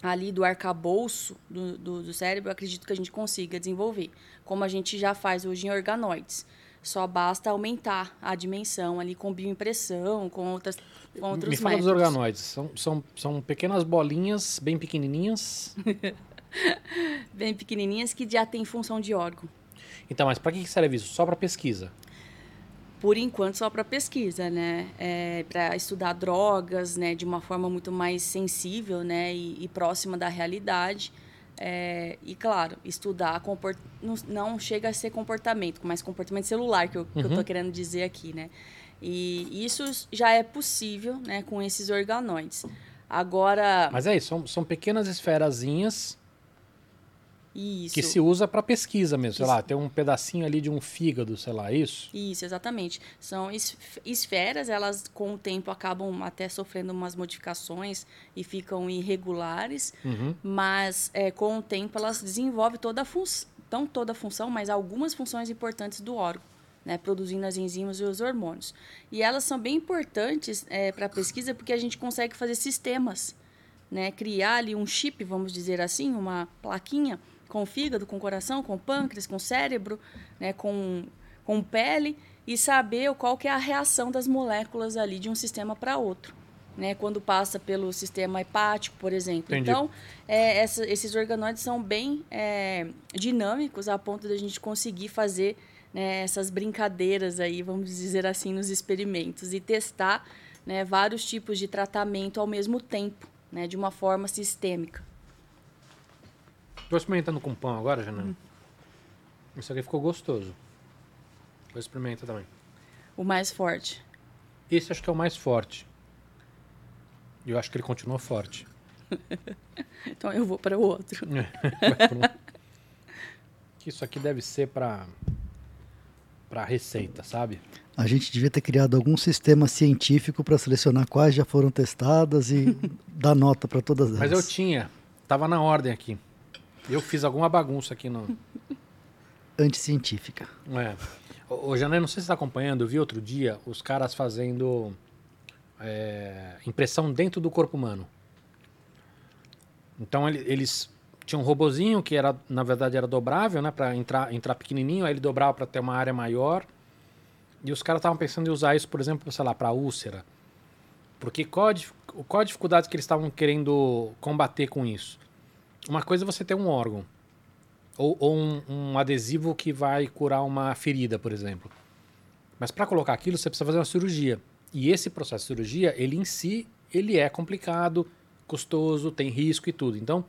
ali do arcabouço do, do, do cérebro, acredito que a gente consiga desenvolver, como a gente já faz hoje em organoides. Só basta aumentar a dimensão ali com bioimpressão, com outras com outros Me fala métodos. dos organoides. São, são, são pequenas bolinhas, bem pequenininhas. Bem pequenininhas que já tem função de órgão. Então, mas para que que serve isso? Só para pesquisa. Por enquanto, só para pesquisa, né? É, para estudar drogas, né? De uma forma muito mais sensível, né? E, e próxima da realidade. É, e, claro, estudar comport... não, não chega a ser comportamento, mas comportamento celular, que eu, que eu tô querendo dizer aqui, né? E isso já é possível, né? Com esses organoides. Agora, Mas é isso, são, são pequenas esferazinhas isso. que se usa para pesquisa mesmo. Sei Isso. lá, tem um pedacinho ali de um fígado, sei lá, isso. Isso, exatamente. São es- esferas, elas com o tempo acabam até sofrendo umas modificações e ficam irregulares, Uhum. mas é, com o tempo elas desenvolvem toda a função, não toda a função, mas algumas funções importantes do órgão, né, produzindo as enzimas e os hormônios. E elas são bem importantes para a pesquisa porque a gente consegue fazer sistemas, né, criar ali um chip, vamos dizer assim, uma plaquinha com o fígado, com o coração, com o pâncreas, com o cérebro, né, com, com pele e saber qual que é a reação das moléculas ali de um sistema para outro. Né, quando passa pelo sistema hepático, por exemplo. Entendi. Então, é, essa- esses organoides são bem é, dinâmicos a ponto de a gente conseguir fazer né, essas brincadeiras aí, vamos dizer assim, nos experimentos e testar né, vários tipos de tratamento ao mesmo tempo, né, de uma forma sistêmica. Tô experimentando com pão agora, Janine. Isso aqui ficou gostoso. Vou experimentar também. O mais forte. Esse acho que é o mais forte. E eu acho que ele continua forte. Então eu vou para o outro. Isso aqui deve ser para para receita, sabe? A gente devia ter criado algum sistema científico para selecionar quais já foram testadas e dar nota para todas elas. Mas eu tinha, tava na ordem aqui. Eu fiz alguma bagunça aqui no. Anticientífica. É. Ô, Janê, não sei se você está acompanhando, eu vi outro dia os caras fazendo é, impressão dentro do corpo humano. Então ele- eles tinham um robozinho que era, na verdade, era dobrável, né, para entrar, entrar pequenininho, aí ele dobrava para ter uma área maior. E os caras estavam pensando em usar isso, por exemplo, sei lá, para úlcera. Porque qual a, qual a dificuldade que eles estavam querendo combater com isso? Uma coisa é você ter um órgão. Ou, ou um, um adesivo que vai curar uma ferida, por exemplo. Mas para colocar aquilo, você precisa fazer uma cirurgia. E esse processo de cirurgia, ele em si, ele é complicado, custoso, tem risco e tudo. Então,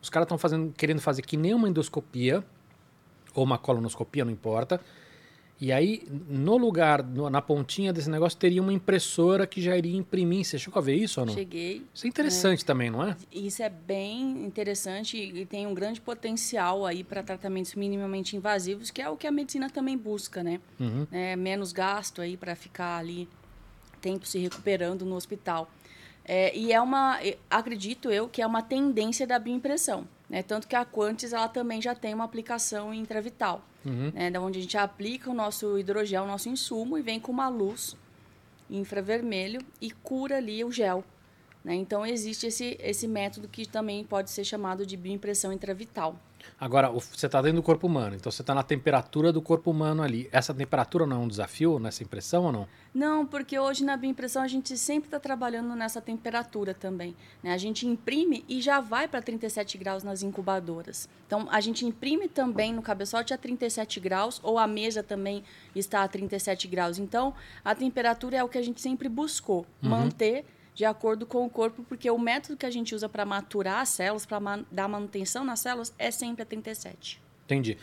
os caras estão querendo fazer que nem uma endoscopia ou uma colonoscopia, não importa. E aí, no lugar, no- na pontinha desse negócio, teria uma impressora que já iria imprimir. Você chegou a ver isso ou não? Cheguei. Isso é interessante também, não é? Isso é bem interessante e tem um grande potencial aí para tratamentos minimamente invasivos, que é o que a medicina também busca, né? Uhum. É, menos gasto aí para ficar ali tempo se recuperando no hospital. É, e é uma, acredito eu, que é uma tendência da bioimpressão. Né? Tanto que a Quantis ela também já tem uma aplicação intravital, Uhum. né? da onde a gente aplica o nosso hidrogel, o nosso insumo, e vem com uma luz infravermelho e cura ali o gel. Né? Então existe esse, esse método que também pode ser chamado de bioimpressão intravital. Agora, você está dentro do corpo humano, então você está na temperatura do corpo humano ali. Essa temperatura não é um desafio nessa impressão ou não? Não, porque hoje na bioimpressão a gente sempre está trabalhando nessa temperatura também. né? A gente imprime e já vai para 37 graus nas incubadoras. Então a gente imprime também no cabeçote a 37 graus ou a mesa também está a 37 graus. Então a temperatura é o que a gente sempre buscou manter de acordo com o corpo, porque o método que a gente usa para maturar as células, para dar manutenção nas células, é sempre a 37. Entendi.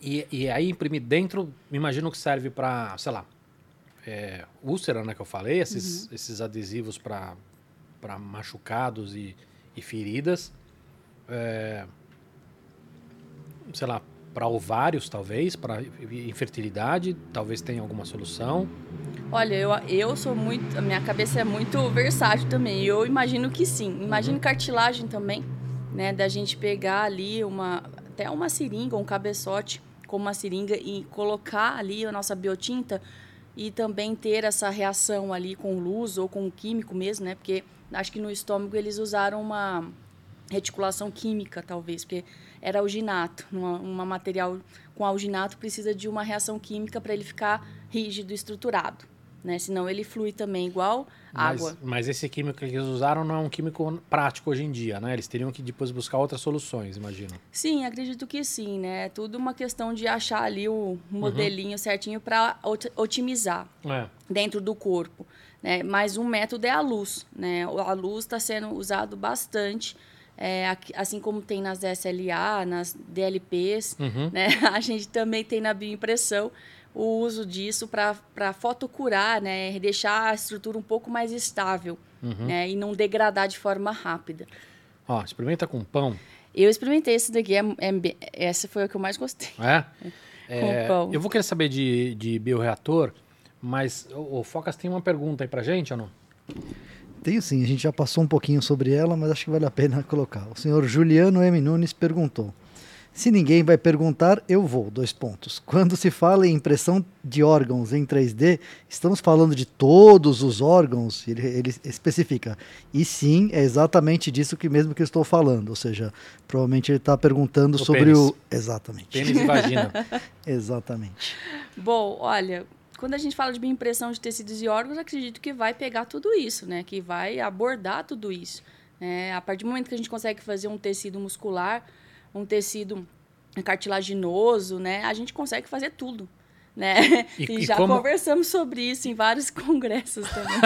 E, e aí imprimir dentro, me imagino que serve para, sei lá, é, úlcera, né, que eu falei, esses, esses adesivos para machucados e, e feridas. É, sei lá, para ovários, talvez, para infertilidade, talvez tenha alguma solução. Olha, eu, eu sou muito. A minha cabeça é muito versátil também. Eu imagino que sim. Imagino cartilagem também, né? Da gente pegar ali uma. Até uma seringa, um cabeçote com uma seringa e colocar ali a nossa biotinta e também ter essa reação ali com luz ou com o químico mesmo, né? Porque acho que no estômago eles usaram uma. reticulação química, talvez, porque era alginato. Uma material com alginato precisa de uma reação química para ele ficar rígido, estruturado. Né? Senão ele flui também igual mas, água. Mas esse químico que eles usaram não é um químico prático hoje em dia, né? Eles teriam que depois buscar outras soluções, imagino. Sim, acredito que sim, né? É tudo uma questão de achar ali o modelinho uhum. certinho para otimizar é. dentro do corpo. Né? Mas um método é a luz, né? A luz está sendo usado bastante. É, assim como tem nas SLA, nas DLPs, uhum. né? a gente também tem na bioimpressão o uso disso para fotocurar, né? Deixar a estrutura um pouco mais estável uhum. né? e não degradar de forma rápida. Ó, experimenta com pão. Eu experimentei esse daqui, é, é, essa foi a que eu mais gostei. É? é pão. Eu vou querer saber de, de bioreator, mas o, o Focas tem uma pergunta aí para gente ou não? Tenho sim, a gente já passou um pouquinho sobre ela, mas acho que vale a pena colocar. O senhor Juliano M. Nunes perguntou. Se ninguém vai perguntar, eu vou. Dois pontos. Quando se fala em impressão de órgãos em 3D, estamos falando de todos os órgãos? Ele, ele especifica. E sim, é exatamente disso que mesmo que eu estou falando. Ou seja, provavelmente ele está perguntando o sobre pênis. o. Exatamente. Pênis e vagina. exatamente. Bom, olha, quando a gente fala de impressão de tecidos e órgãos, acredito que vai pegar tudo isso, né? Que vai abordar tudo isso. É, a partir do momento que a gente consegue fazer um tecido muscular um tecido cartilaginoso, né? A gente consegue fazer tudo. Né? E, e já como... conversamos sobre isso em vários congressos também.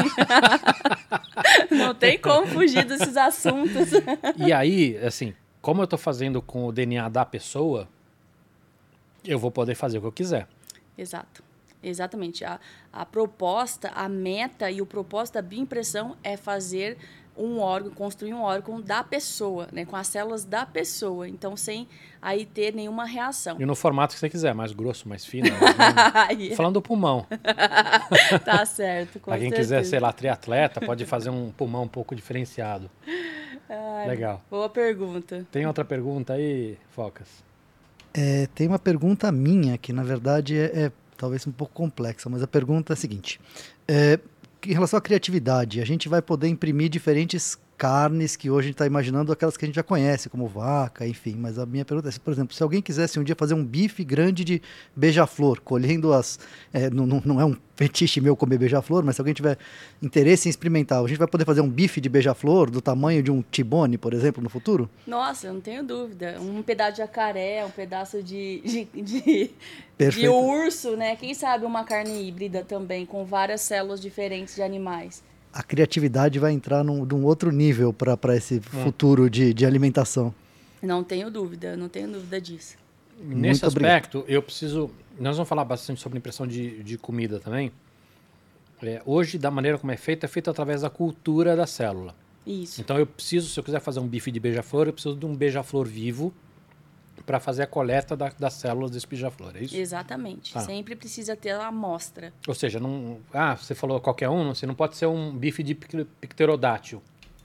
Não tem como fugir desses assuntos. E aí, assim, como eu estou fazendo com o DNA da pessoa, eu vou poder fazer o que eu quiser. Exato. Exatamente. A, a proposta, a meta e o propósito da bioimpressão é fazer um órgão, construir um órgão da pessoa, né, com as células da pessoa, então sem aí ter nenhuma reação. E no formato que você quiser, mais grosso, mais fino. Mais Falando do pulmão. tá certo. Para quem quiser, sei lá, triatleta, pode fazer um pulmão um pouco diferenciado. Ai, Legal. Boa pergunta. Tem outra pergunta aí, Focas? É, tem uma pergunta minha que na verdade é, é talvez um pouco complexa, mas a pergunta é a seguinte: é, em relação à criatividade, a gente vai poder imprimir diferentes carnes que hoje a gente está imaginando aquelas que a gente já conhece, como vaca, enfim. Mas a minha pergunta é, por exemplo, se alguém quisesse um dia fazer um bife grande de beija-flor, colhendo as. É, não, não, é um fetiche meu comer beija-flor, mas se alguém tiver interesse em experimentar, a gente vai poder fazer um bife de beija-flor do tamanho de um tibone, por exemplo, no futuro? Nossa, eu não tenho dúvida. Um pedaço de jacaré, um pedaço de, de, de, de urso, né? Quem sabe uma carne híbrida também, com várias células diferentes de animais a criatividade vai entrar num, num outro nível para esse hum. futuro de, de alimentação. Não tenho dúvida, não tenho dúvida disso. Nesse Muito aspecto, obrigado. eu preciso. Nós vamos falar bastante sobre impressão de, de comida também. É, hoje, da maneira como é feito, é feito através da cultura da célula. Isso. Então, eu preciso, se eu quiser fazer um bife de beija-flor, eu preciso de um beija-flor vivo para fazer a coleta da, das células desse beija-flor, é isso? Exatamente. Tá. Sempre precisa ter a amostra. Ou seja, não, ah, você falou qualquer um, você não pterodátil. ser um bife de pterodátil.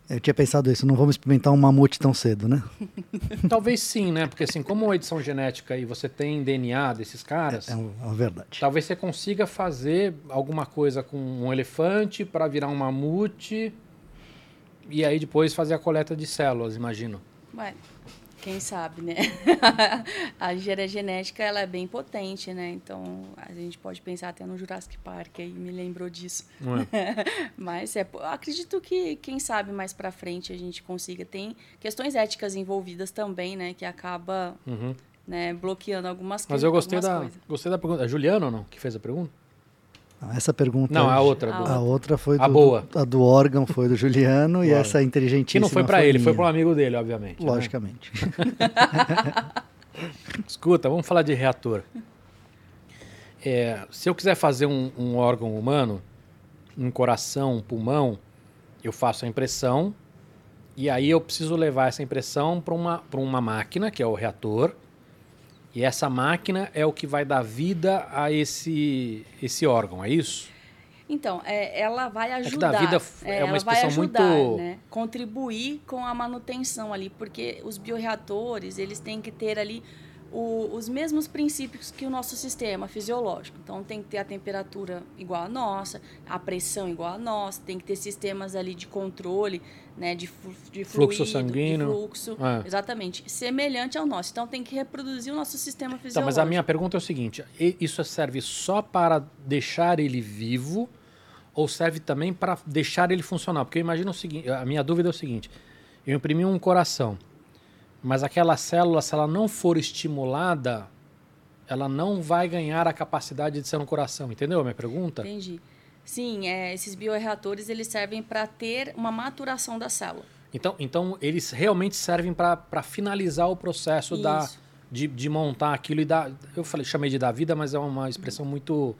Eu tinha pensado isso, não vamos experimentar um mamute tão cedo, né? talvez sim, né? Porque assim, como a edição genética e você tem DNA desses caras... É, é uma verdade. Talvez você consiga fazer alguma coisa com um elefante para virar um mamute e aí depois fazer a coleta de células, imagino. Ué, quem sabe, né? a engenharia genética ela é bem potente, né? Então a gente pode pensar até no Jurassic Park, aí me lembrou disso. É. Mas é, acredito que quem sabe mais para frente a gente consiga. Tem questões éticas envolvidas também, né? Que acaba uhum. né, bloqueando algumas Mas eu gostei da, coisas. gostei da pergunta. É Juliano ou não que fez a pergunta? Essa pergunta. Não, a outra. A, do... a outra foi a do, boa. Do, a do órgão foi do Juliano e essa inteligentíssima. Que não foi para ele, foi para um amigo dele, obviamente. Né? Logicamente. Né? Escuta, vamos falar de reator. É, se eu quiser fazer um, um, órgão humano, um coração, um pulmão, eu faço a impressão e aí eu preciso levar essa impressão para uma, uma máquina, que é o reator, e essa máquina é o que vai dar vida a esse, esse órgão, é isso? Então, é, ela vai ajudar. É, vida é, é uma expressão ajudar, muito. Né? Contribuir com a manutenção ali, porque os bioreatores, eles têm que ter ali o, os mesmos princípios que o nosso sistema fisiológico. Então, tem que ter a temperatura igual a nossa, a pressão igual a nossa, tem que ter sistemas ali de controle, né, de, de fluxo fluido, sanguíneo. de fluxo, É. exatamente, semelhante ao nosso. Então, tem que reproduzir o nosso sistema Tá, fisiológico. mas a minha pergunta é o seguinte: isso serve só para deixar ele vivo ou serve também para deixar ele funcionar? Porque eu imagino o seguinte: a minha dúvida é o seguinte: eu imprimi um coração, mas aquela célula, se ela não for estimulada, ela não vai ganhar a capacidade de ser um coração. Entendeu a minha pergunta? Entendi. Sim, é, esses bioreatores eles servem para ter uma maturação da célula. Então, então eles realmente servem para finalizar o processo da, Isso. de, de montar aquilo e dar. Eu falei, chamei de dar vida, mas é uma expressão muito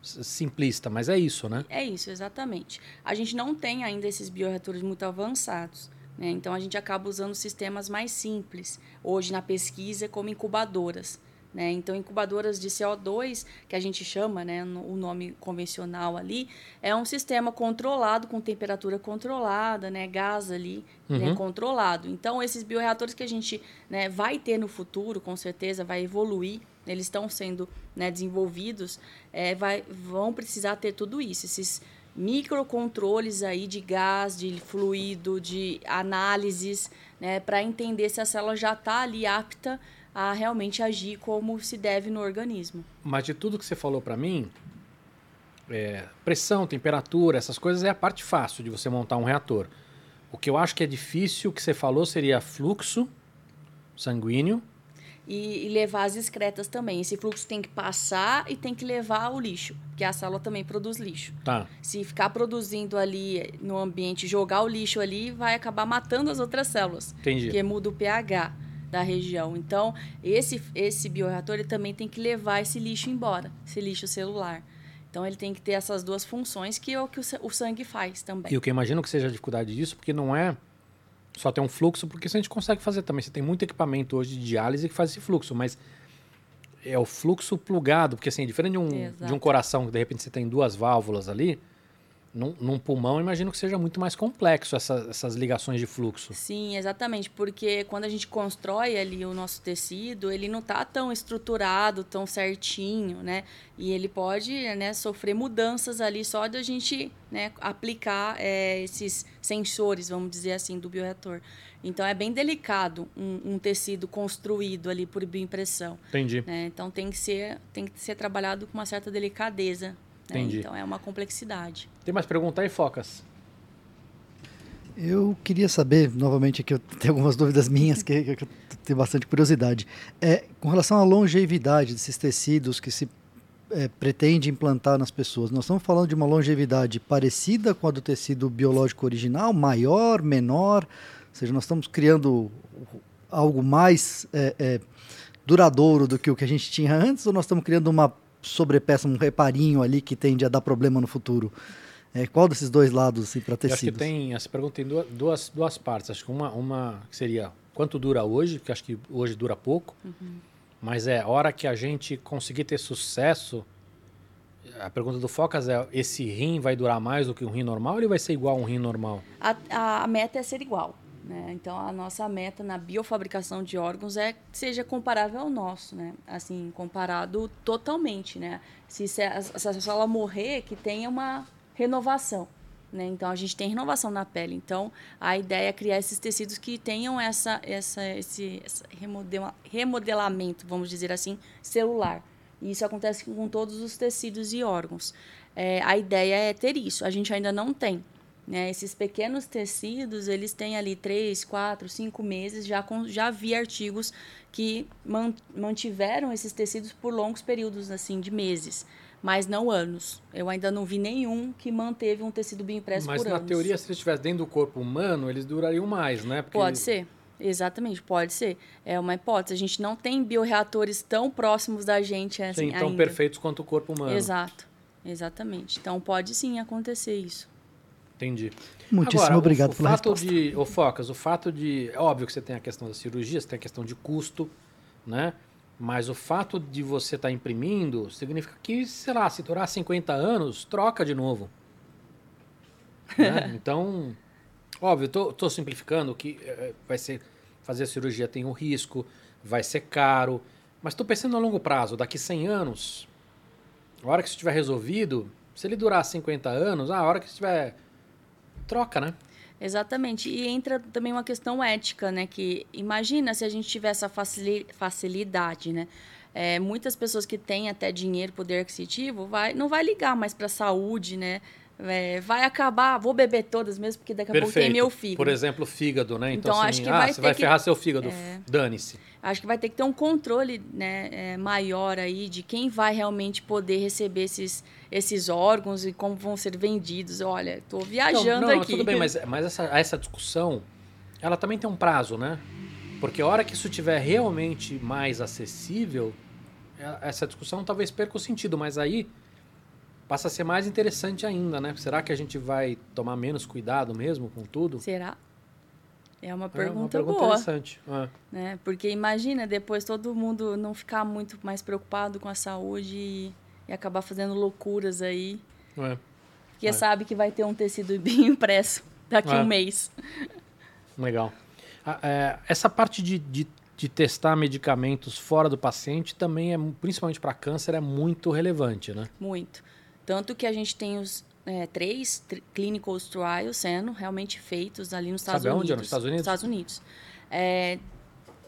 simplista, mas é isso, né? É isso, exatamente. A gente não tem ainda esses bioreatores muito avançados. Né? Então, a gente acaba usando sistemas mais simples, hoje na pesquisa, como incubadoras. Né? Então, incubadoras de CO2, que a gente chama, né, no- o nome convencional ali, é um sistema controlado, com temperatura controlada, né, gás ali né, Uhum. controlado. Então, esses bioreatores que a gente né, vai ter no futuro, com certeza, vai evoluir, eles estão sendo né, desenvolvidos, é, vai, vão precisar ter tudo isso, esses microcontroles aí de gás, de fluido, de análises, né, para entender se a célula já está ali apta a realmente agir como se deve no organismo. Mas de tudo que você falou para mim, é, pressão, temperatura, essas coisas é a parte fácil de você montar um reator. O que eu acho que é difícil, que você falou, seria fluxo sanguíneo. E, e levar as excretas também. Esse fluxo tem que passar e tem que levar o lixo, porque a célula também produz lixo. Tá. Se ficar produzindo ali no ambiente, jogar o lixo ali, vai acabar matando as outras células, Entendi. porque muda o pH da região. Então, esse, esse bioreator ele também tem que levar esse lixo embora, esse lixo celular. Então, ele tem que ter essas duas funções que é o que o sa- o sangue faz também. E o que eu imagino que seja a dificuldade disso, porque não é só ter um fluxo, porque isso a gente consegue fazer também. Você tem muito equipamento hoje de diálise que faz esse fluxo, mas é o fluxo plugado, porque assim, diferente de um, Exato. de um coração, que de repente você tem duas válvulas ali, num, num pulmão, imagino que seja muito mais complexo essa- essas ligações de fluxo. Sim, exatamente, porque quando a gente constrói ali o nosso tecido, ele não tá tão estruturado, tão certinho, né? E ele pode né, sofrer mudanças ali só de a gente né, aplicar é, esses sensores, vamos dizer assim, do bioreator. Então é bem delicado um, um tecido construído ali por bioimpressão. Entendi. Né? Então tem que ser tem que ser trabalhado com uma certa delicadeza. Né? Entendi. Então é uma complexidade. Tem mais pergunta aí, Focas? Eu queria saber, novamente, aqui eu tenho algumas dúvidas minhas que, que eu tenho bastante curiosidade. É, com relação à longevidade desses tecidos que se é, pretende implantar nas pessoas, nós estamos falando de uma longevidade parecida com a do tecido biológico original, maior, menor? Ou seja, nós estamos criando algo mais é, é, duradouro do que o que a gente tinha antes ou nós estamos criando uma sobrepeça, um reparinho ali que tende a dar problema no futuro? É, qual desses dois lados assim, para Eu acho que tecidos? tem, essa pergunta tem duas, duas, duas partes. Acho que uma, uma que seria quanto dura hoje, que acho que hoje dura pouco, mas é a hora que a gente conseguir ter sucesso. A pergunta do Focas é: esse rim vai durar mais do que um rim normal ou ele vai ser igual a um rim normal? A, a, a meta é ser igual. Né? Então, a nossa meta na biofabricação de órgãos é que seja comparável ao nosso, né? Assim, comparado totalmente, né? Se, se, se a célula morrer, que tenha uma renovação, né? Então, a gente tem renovação na pele. Então, a ideia é criar esses tecidos que tenham essa, essa, esse, esse remodela, remodelamento, vamos dizer assim, celular. E isso acontece com todos os tecidos e órgãos. É, a ideia é ter isso. A gente ainda não tem. Né? Esses pequenos tecidos, eles têm ali três, quatro, cinco meses. Já, com, já vi artigos que man, mantiveram esses tecidos por longos períodos, assim, de meses, mas não anos. Eu ainda não vi nenhum que manteve um tecido bioimpresso Mas por na anos. teoria, se eles estivessem dentro do corpo humano, eles durariam mais, né? Porque- Pode ser. Exatamente, pode ser. É uma hipótese. A gente não tem bioreatores tão próximos da gente assim, Sim, tão ainda. perfeitos quanto o corpo humano. Exato. Exatamente. Então pode sim acontecer isso. Entendi. Muitíssimo Agora, o- obrigado o, pela fato resposta. de, ô Focas, o fato de, é óbvio que você tem a questão da cirurgia, você tem a questão de custo, né? Mas o fato de você estar imprimindo significa que, sei lá, se durar 50 anos, troca de novo. né? Então, óbvio, tô simplificando que eh, vai ser fazer a cirurgia tem um risco, vai ser caro, Mas estou pensando a longo prazo, daqui 100 anos, a hora que isso estiver resolvido, se ele durar 50 anos, ah, a hora que estiver. Troca, né? Exatamente. E entra também uma questão ética, né? Que imagina se a gente tiver essa facilidade, né? É, muitas pessoas que têm até dinheiro, poder aquisitivo, vai, não vai ligar mais para a saúde, né? É, vai acabar, vou beber todas mesmo, porque daqui a Perfeito. pouco tem meu fígado. Por exemplo, fígado, né? Então, Então, assim, acho que ah, vai você vai que- ferrar seu fígado, É. dane-se. Acho que vai ter que ter um controle né, é, maior aí de quem vai realmente poder receber esses, esses órgãos e como vão ser vendidos. Olha, estou viajando não, não, aqui. tudo bem, mas, mas essa, essa discussão, ela também tem um prazo, né? Porque a hora que isso tiver realmente mais acessível, é- essa discussão talvez perca o sentido, mas aí passa a ser mais interessante ainda, né? Será que a gente vai tomar menos cuidado mesmo com tudo? Será? É uma É pergunta, uma pergunta boa. interessante. É. Né? Porque imagina depois todo mundo não ficar muito mais preocupado com a saúde e, e acabar fazendo loucuras aí. É. Porque É. sabe que vai ter um tecido bem impresso daqui a É. um mês. Legal. Ah, é, essa parte de, de, de testar medicamentos fora do paciente também é, principalmente para câncer, é muito relevante, né? Muito. Tanto que a gente tem os é, três tri- clinical trials sendo realmente feitos ali nos Estados Sabe Unidos. aonde? Nos Estados Unidos? Estados Unidos. É,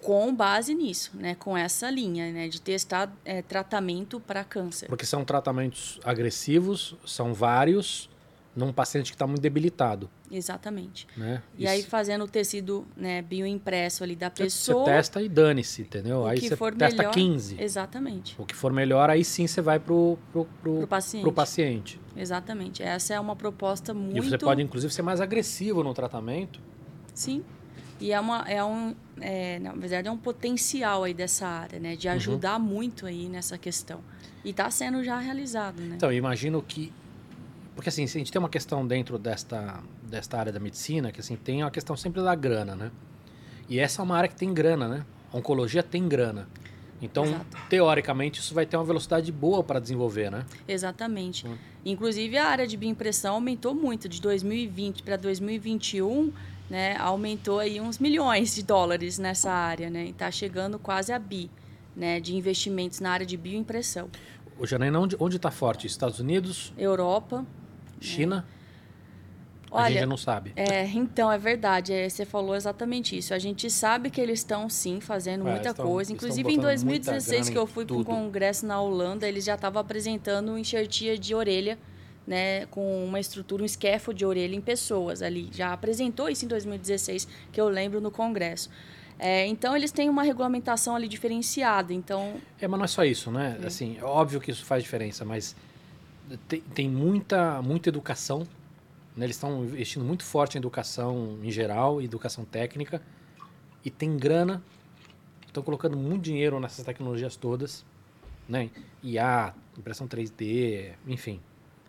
com base nisso, né? Com essa linha, né? De testar é, tratamento para câncer. Porque são tratamentos agressivos, são vários, num paciente que está muito debilitado, Exatamente. né? E aí Isso- fazendo o tecido né, bioimpresso ali da pessoa. Você testa e dane-se, entendeu? o Aí que você testa melhor, 15. Exatamente. O que for melhor, aí sim você vai pro, pro, pro, Pro paciente. pro paciente. Exatamente. Essa é uma proposta muito. E você pode, inclusive, ser mais agressivo no tratamento. Sim. E é, uma, é um, é, na verdade, é um potencial aí dessa área, né? Uhum. De ajudar muito aí nessa questão. E está sendo já realizado, né? Então, eu imagino que. Porque assim, a gente tem uma questão dentro desta, desta área da medicina, que assim, tem a questão sempre da grana, né? E essa é uma área que tem grana, né? A oncologia tem grana. Então, Exato. teoricamente, isso vai ter uma velocidade boa para desenvolver, né? Exatamente. Hum. Inclusive, a área de bioimpressão aumentou muito. De 2020 para 2021, né? Aumentou aí uns milhões de dólares nessa área, né? E está chegando quase a bi, né? De investimentos na área de bioimpressão. O Janaína, onde, onde tá forte? Estados Unidos? Europa, China? a gente já não sabe. É, então, é verdade. é, você falou exatamente isso. A gente sabe que eles estão, sim, fazendo É, muita estão- coisa. Inclusive, em botando muita 2016, grana que eu fui para um tudo. congresso na Holanda, eles já estavam apresentando enxertia de orelha, né? Com uma estrutura, um scaffold de orelha em pessoas ali. Já apresentou isso em 2016, que eu lembro no congresso. É, então, eles têm uma regulamentação ali diferenciada. Então, É, mas não é só isso, né? Assim, é óbvio que isso faz diferença, mas tem, tem muita, muita educação. né? Eles estão investindo muito forte em educação em geral, educação técnica. E tem grana. Estão colocando muito dinheiro nessas tecnologias todas. Né? IA, impressão 3D, enfim.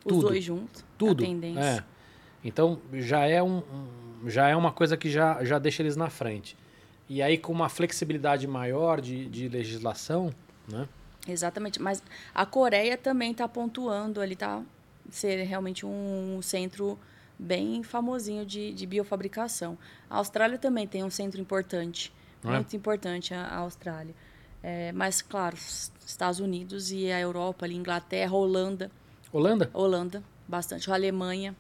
os Tudo. dois juntos, Tudo. É. Então já é, um, um- já é uma coisa que já, já deixa eles na frente. E aí, com uma flexibilidade maior de, de legislação, né? Exatamente, mas a Coreia também está pontuando ali, tá ser realmente um centro bem famosinho de, de biofabricação. A Austrália também tem um centro importante, é? muito importante a, a Austrália. É, mas, claro, os Estados Unidos e a Europa, ali, Inglaterra, Holanda, Holanda? Holanda, bastante, a Alemanha,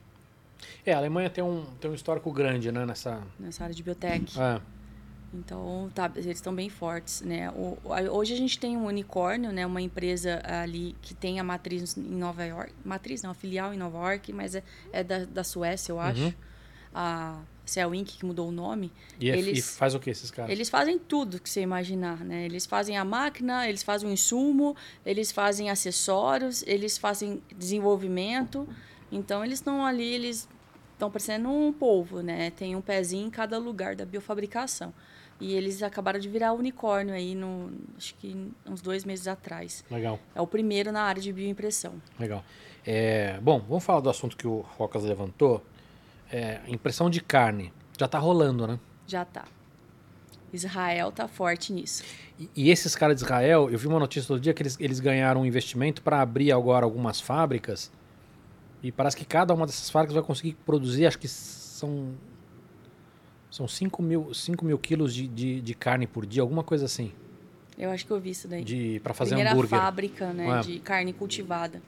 É, a Alemanha tem um, tem um histórico grande, né? Nessa. nessa área de biotech. É. Então, tá, eles estão bem fortes, né? O- hoje a gente tem um unicórnio, né? Uma empresa ali que tem a matriz em Nova York. Matriz não, a filial em Nova York, mas é, é da, da Suécia, eu acho. Uhum. A Cell Inc., que mudou o nome. E, é- Eles- e faz o que esses caras? Eles fazem tudo que você imaginar, né? Eles fazem a máquina, eles fazem o insumo, eles fazem acessórios, eles fazem desenvolvimento. Então, eles estão ali, eles estão parecendo um polvo, né? Tem um pezinho em cada lugar da biofabricação. E eles acabaram de virar unicórnio aí, no, acho que uns dois meses atrás. Legal, É o primeiro na área de bioimpressão. legal. É, bom, vamos falar do assunto que o Rocas levantou. É, impressão de carne. Já tá rolando, né? Já tá. Israel tá forte nisso. E, e esses caras de Israel, eu vi uma notícia todo dia que eles, eles ganharam um investimento para abrir agora algumas fábricas. E parece que cada uma dessas fábricas vai conseguir produzir, acho que são. São 5 mil, 5 mil quilos de, de, de carne por dia, alguma coisa assim. Eu acho que eu vi isso daí. De, pra fazer Primeira hambúrguer. fábrica, né, Ué. de carne cultivada.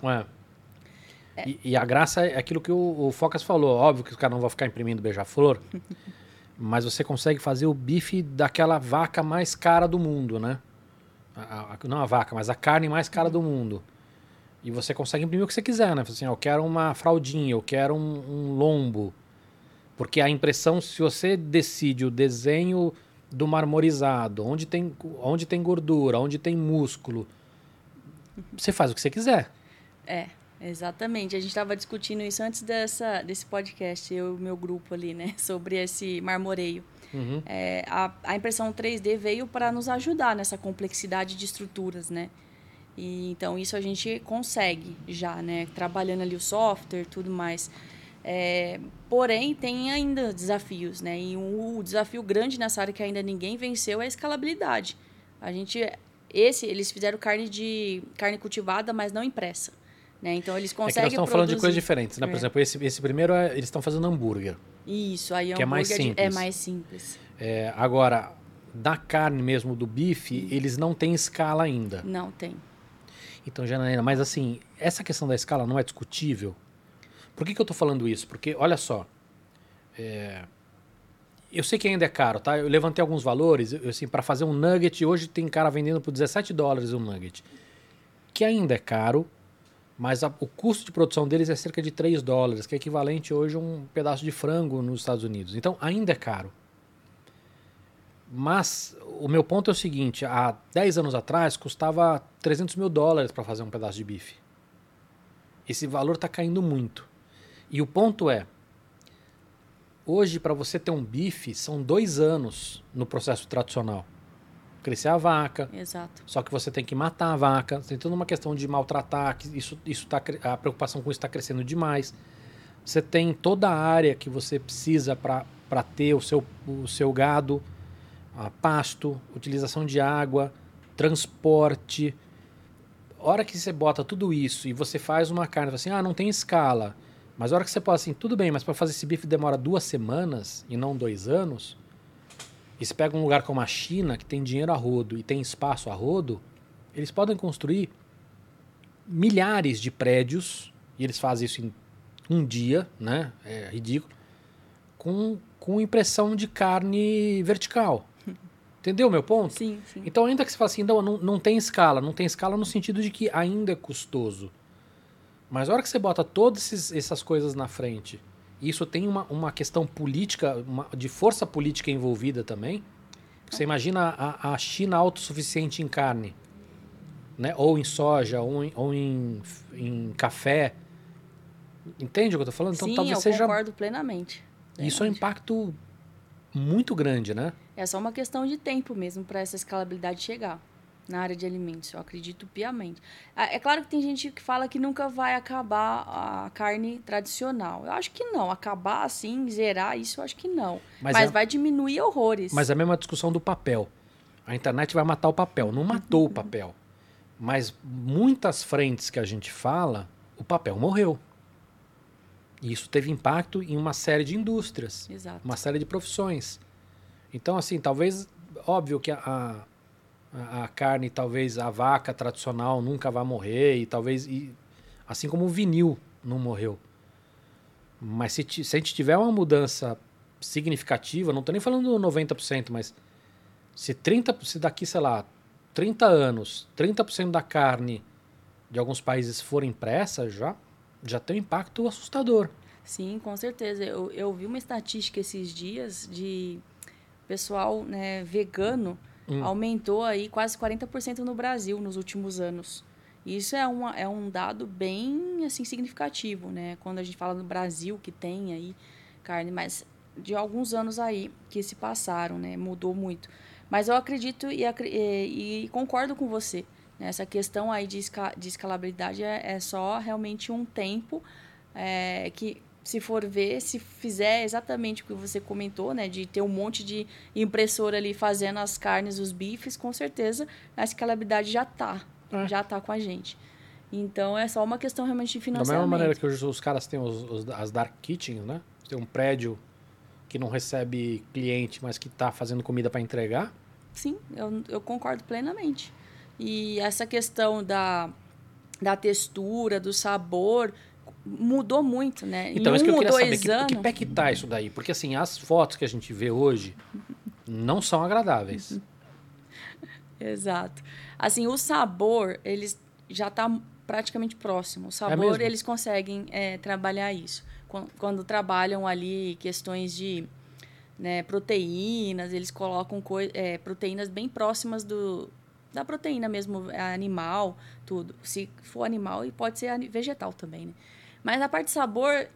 É. E, e a graça é aquilo que o, o Focas falou. Óbvio que os caras não vão ficar imprimindo beija-flor, mas você consegue fazer o bife daquela vaca mais cara do mundo, né? A- a- não a vaca, mas a carne mais cara do mundo. E você consegue imprimir o que você quiser, né? Assim, eu quero uma fraldinha, eu quero um, um lombo. Porque a impressão, se você decide o desenho do marmorizado, onde tem, onde tem gordura, onde tem músculo, você faz o que você quiser. É, exatamente. A gente estava discutindo isso antes dessa, desse podcast, eu e o meu grupo ali, né? Sobre esse marmoreio. Uhum. É, a, a impressão 3D veio para nos ajudar nessa complexidade de estruturas, né? E, então, isso a gente consegue já, né? Trabalhando ali o software tudo mais. É, porém, tem ainda desafios, né? E o, desafio grande nessa área que ainda ninguém venceu é a escalabilidade. A gente... Esse, eles fizeram carne de carne cultivada, mas não impressa. Né? Então, eles É conseguem nós estamos falando de produzir- coisas diferentes, né? Por É. exemplo, esse, esse primeiro, é- eles estão fazendo hambúrguer. Isso, aí Que é mais hambúrguer de- é simples. mais simples. É, agora, da carne mesmo, do bife, eles não têm escala ainda. Não tem. Então, Janaína, mas assim, essa questão da escala não é discutível. Por que, que eu tô falando isso? Porque, olha só, é, eu sei que ainda é caro, tá? Eu levantei alguns valores, assim, para fazer um nugget, hoje tem cara vendendo por 17 dólares um nugget, que ainda é caro, mas a- o custo de produção deles é cerca de 3 dólares, que é equivalente hoje a um pedaço de frango nos Estados Unidos. Então, ainda é caro. Mas o meu ponto é o seguinte: há 10 anos atrás custava 300 mil dólares para fazer um pedaço de bife. Esse valor está caindo muito. E o ponto é: hoje, para você ter um bife, são dois anos no processo tradicional. Crescer a vaca, Exato. só que você tem que matar a vaca, tem toda uma questão de maltratar, que isso, isso tá, a preocupação com isso está crescendo demais. Você tem toda a área que você precisa para ter o seu, o seu gado, pasto, utilização de água, transporte. A hora que você bota tudo isso e você faz uma carne, assim, ah, não tem escala. Mas a hora que você fala assim, tudo bem, mas para fazer esse bife demora duas semanas e não dois anos, e você pega um lugar como a China, que tem dinheiro a rodo e tem espaço a rodo, eles podem construir milhares de prédios, e eles fazem isso em um dia, né? É ridículo, com, com impressão de carne vertical. Entendeu meu ponto? Sim, sim. Então, ainda que você fale assim, não, não, não tem escala, não tem escala no sentido de que ainda é custoso. Mas a hora que você bota todas essas coisas na frente, e isso tem uma, uma questão política, uma- de força política envolvida também. Você imagina a, a China autossuficiente em carne, né? ou em soja, ou em, ou em, em café. Entende o que eu estou falando? Então, sim, talvez eu seja. concordo plenamente. Isso é um Plenamente. impacto muito grande, né? É só uma questão de tempo mesmo para essa escalabilidade chegar na área de alimentos. Eu acredito piamente. Ah, É claro que tem gente que fala que nunca vai acabar a carne tradicional. Eu acho que não. Acabar assim, zerar, isso eu acho que não. Mas Mas, é- vai diminuir horrores. Mas é a mesma discussão do papel. A internet vai matar o papel. Não matou o papel. Mas muitas frentes que a gente fala, o papel morreu. E isso teve impacto em uma série de indústrias, Exato. uma série de profissões. Então, assim, talvez, óbvio que a, a, a carne, talvez a vaca tradicional nunca vai morrer, e talvez, e, assim como o vinil não morreu. Mas se, se a gente tiver uma mudança significativa, não estou nem falando 90%, mas se 30, se daqui, sei lá, 30 anos, 30% da carne de alguns países for impressa, já, já tem um impacto assustador. Sim, com certeza. Eu, eu vi uma estatística esses dias de pessoal né, vegano Hum. aumentou aí quase 40% no Brasil nos últimos anos. Isso é, uma, é um dado bem assim significativo, né? Quando a gente fala no Brasil que tem aí carne, mas de alguns anos aí que se passaram, né? Mudou muito. Mas eu acredito e, e- e concordo com você. né? Essa questão aí de, esca, de escalabilidade é, é só realmente um tempo é, que se for ver, se fizer exatamente o que você comentou, né, de ter um monte de impressora ali fazendo as carnes, os bifes, com certeza a escalabilidade já tá, É. já tá com a gente. Então é só uma questão realmente de Da financiamento. mesma maneira que hoje os caras têm os, os- as dark kitchens, né? Tem um prédio que não recebe cliente, mas que está fazendo comida para entregar. sim, eu, eu concordo plenamente. E essa questão da, da textura, do sabor, mudou muito, né? Então, em isso que eu um queria saber, que, anos. que pé que tá isso daí? Porque assim, as fotos que a gente vê hoje não são agradáveis. Exato. Assim, o sabor, eles já está praticamente próximo. O sabor, mesmo? eles conseguem é, trabalhar isso. Quando, quando trabalham ali questões de né, proteínas, eles colocam é, proteínas bem próximas do, da proteína mesmo, é, animal, tudo. Se for animal, e pode ser vegetal também, né? Mas a parte de sabor,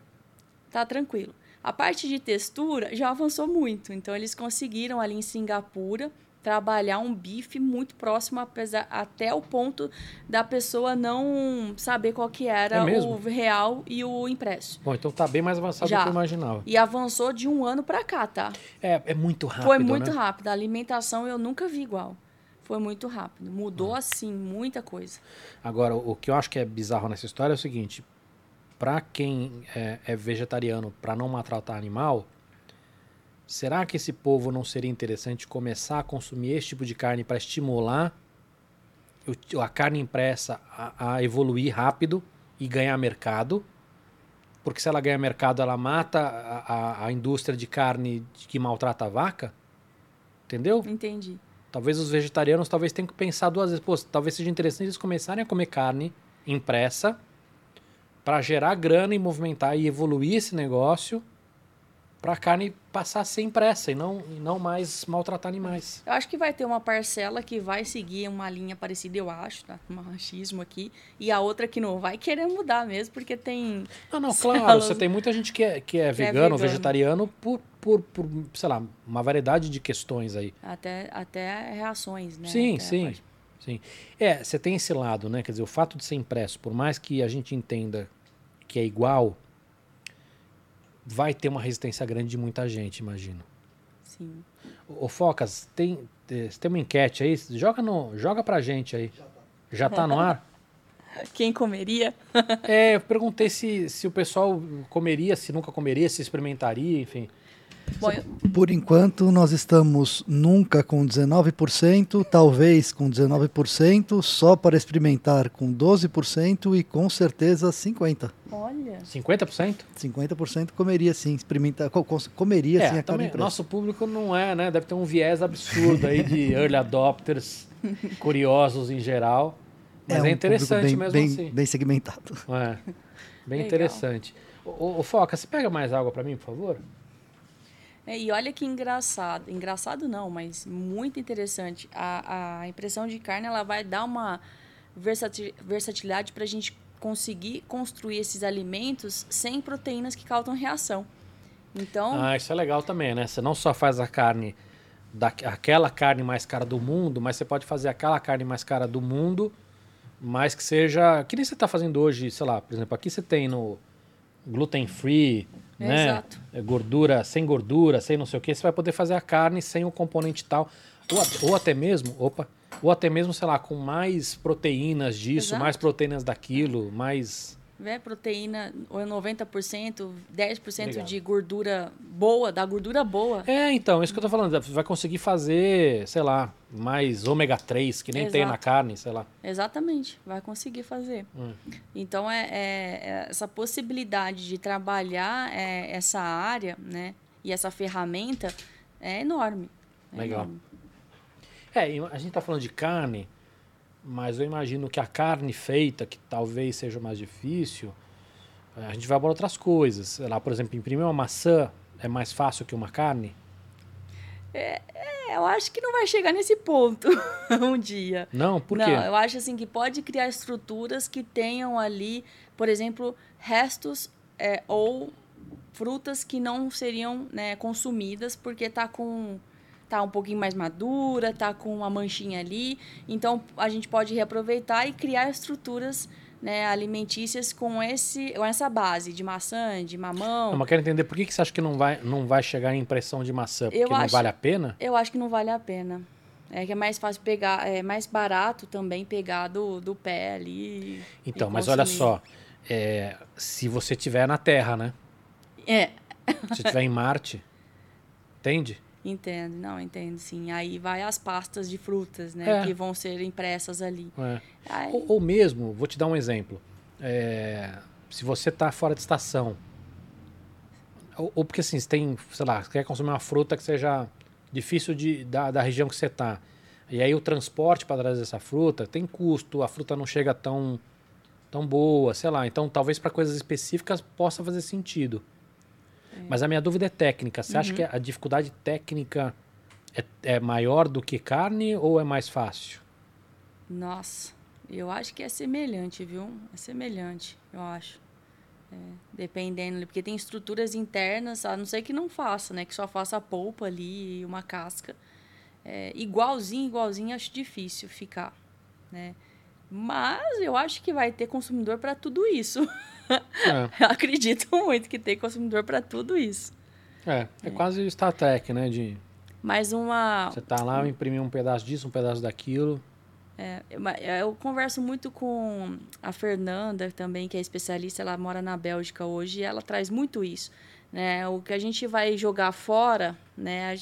tá tranquilo. A parte de textura já avançou muito. Então, eles conseguiram ali em Singapura trabalhar um bife muito próximo, apesar, até o ponto da pessoa não saber qual que era É o real e o impresso. Bom, então tá bem mais avançado Já. do que eu imaginava. E avançou de um ano para cá, tá? É, é muito rápido, Foi muito né? rápido. A alimentação eu nunca vi igual. Foi muito rápido. Mudou, assim, muita coisa. Agora, o que eu acho que é bizarro nessa história é o seguinte: para quem é, é vegetariano, para não maltratar animal, será que esse povo não seria interessante começar a consumir esse tipo de carne para estimular a carne impressa a, a evoluir rápido e ganhar mercado? Porque se ela ganhar mercado, ela mata a, a- a indústria de carne que maltrata a vaca? Entendeu? Entendi. Talvez os vegetarianos talvez tenham que pensar duas vezes. Pô, talvez seja interessante eles começarem a comer carne impressa para gerar grana e movimentar e evoluir esse negócio para a carne passar a ser impressa e não, e não mais maltratar animais. Eu acho que vai ter uma parcela que vai seguir uma linha parecida, eu acho, tá? Um machismo aqui. E a outra que não vai querer mudar mesmo, porque tem. Não, não, claro, você tem muita gente que é, que é vegano, vegano. vegetariano por, por, por, sei lá, uma variedade de questões aí. Até, até reações, né? Sim, Até sim, sim. É, você tem esse lado, né? Quer dizer, o fato de ser impresso, por mais que a gente entenda que é igual, vai ter uma resistência grande de muita gente, imagino. Sim. Ô, Focas, tem, eh, tem uma enquete aí? Joga, no, joga pra gente aí. Já tá no ar? Quem comeria? É, eu perguntei se, se o pessoal comeria, se nunca comeria, se experimentaria, enfim. Bom, eu- Por enquanto, nós estamos nunca com 19%, talvez com 19%, só para experimentar com 12% e com certeza 50%. olha. 50%? 50% comeria sim, experimentar, co- co- comeria sim É, a carne também, nosso público não é, né? Deve ter um viés absurdo aí de early adopters, curiosos em geral. Mas é, um interessante público bem, mesmo bem, assim. bem segmentado. É, bem Legal. interessante. Ô, ô, ô, Foca, você pega mais água pra mim, por favor? É, e olha que engraçado. Engraçado não, mas muito interessante. A, a impressão de carne ela vai dar uma versati- versatilidade para a gente conseguir construir esses alimentos sem proteínas que causam reação. Então, Ah, isso é legal também, né? Você não só faz a carne, da, aquela carne mais cara do mundo, mas você pode fazer aquela carne mais cara do mundo, mas que seja. Que nem você está fazendo hoje, sei lá, por exemplo, aqui você tem no gluten free, né? Exato. É, Gordura, sem gordura, sem não sei o que, você vai poder fazer a carne sem o componente tal. Ou, at- ou até mesmo, opa, ou até mesmo, sei lá, com mais proteínas disso, Exato. mais proteínas daquilo, mais. Né, proteína ou 90%, 10% Legal. de gordura boa, da gordura boa. É, então, isso que eu tô falando. Vai conseguir fazer, sei lá, mais ômega 3, que nem tem Exato. na carne, sei lá. Exatamente, vai conseguir fazer. Hum. Então, é, é- é essa possibilidade de trabalhar é, essa área, né, e essa ferramenta é enorme. é Legal. enorme. É, a gente tá falando de carne, mas eu imagino que a carne feita, que talvez seja mais difícil, eh, a gente vai para outras coisas. Sei lá, por exemplo, imprimir uma maçã é mais fácil que uma carne? É, eu acho que não vai chegar nesse ponto um dia. Não? Por não, quê? eu acho assim que pode criar estruturas que tenham ali, por exemplo, restos é, ou frutas que não seriam né, consumidas porque tá com tá um pouquinho mais madura, tá com uma manchinha ali. Então a gente pode reaproveitar e criar estruturas né, alimentícias com esse com essa base de maçã, de mamão. Não, mas quero entender por que, que você acha que não vai, não vai chegar em impressão de maçã? Porque Eu não acho- vale a pena? Eu acho que não vale a pena. É que é mais fácil pegar, é mais barato também pegar do, do pé ali. Então, mas olha só. é, se você tiver na Terra, né? É, Se tiver em Marte, entende? Entendo, não, entendo, sim. Aí vai as pastas de frutas, né? É. Que vão ser impressas ali. É. Aí- Ou, ou mesmo, vou te dar um exemplo. É, se você está fora de estação, ou, ou porque assim, você tem, sei lá, você quer consumir uma fruta que seja difícil de, da, da região que você está. E aí o transporte para trazer essa fruta tem custo, a fruta não chega tão, tão boa, sei lá. Então talvez para coisas específicas possa fazer sentido. Mas a minha dúvida é técnica. Você acha que a dificuldade técnica é, é maior do que carne ou é mais fácil? Nossa, eu acho que é semelhante, viu? É semelhante, eu acho. É, dependendo, porque tem estruturas internas, a não ser que não faça, né? Que só faça a polpa ali e uma casca. É, igualzinho, igualzinho, acho difícil ficar, né? Mas eu acho que vai ter consumidor para tudo isso. É. Eu acredito muito que tem consumidor para tudo isso. É, é quase Star Trek, né? De Mas uma, você tá lá, imprimir um pedaço disso, um pedaço daquilo. Eu- mas Eu converso muito com a Fernanda também, que é especialista, ela mora na Bélgica hoje, e ela traz muito isso. Né? O que a gente vai jogar fora, né?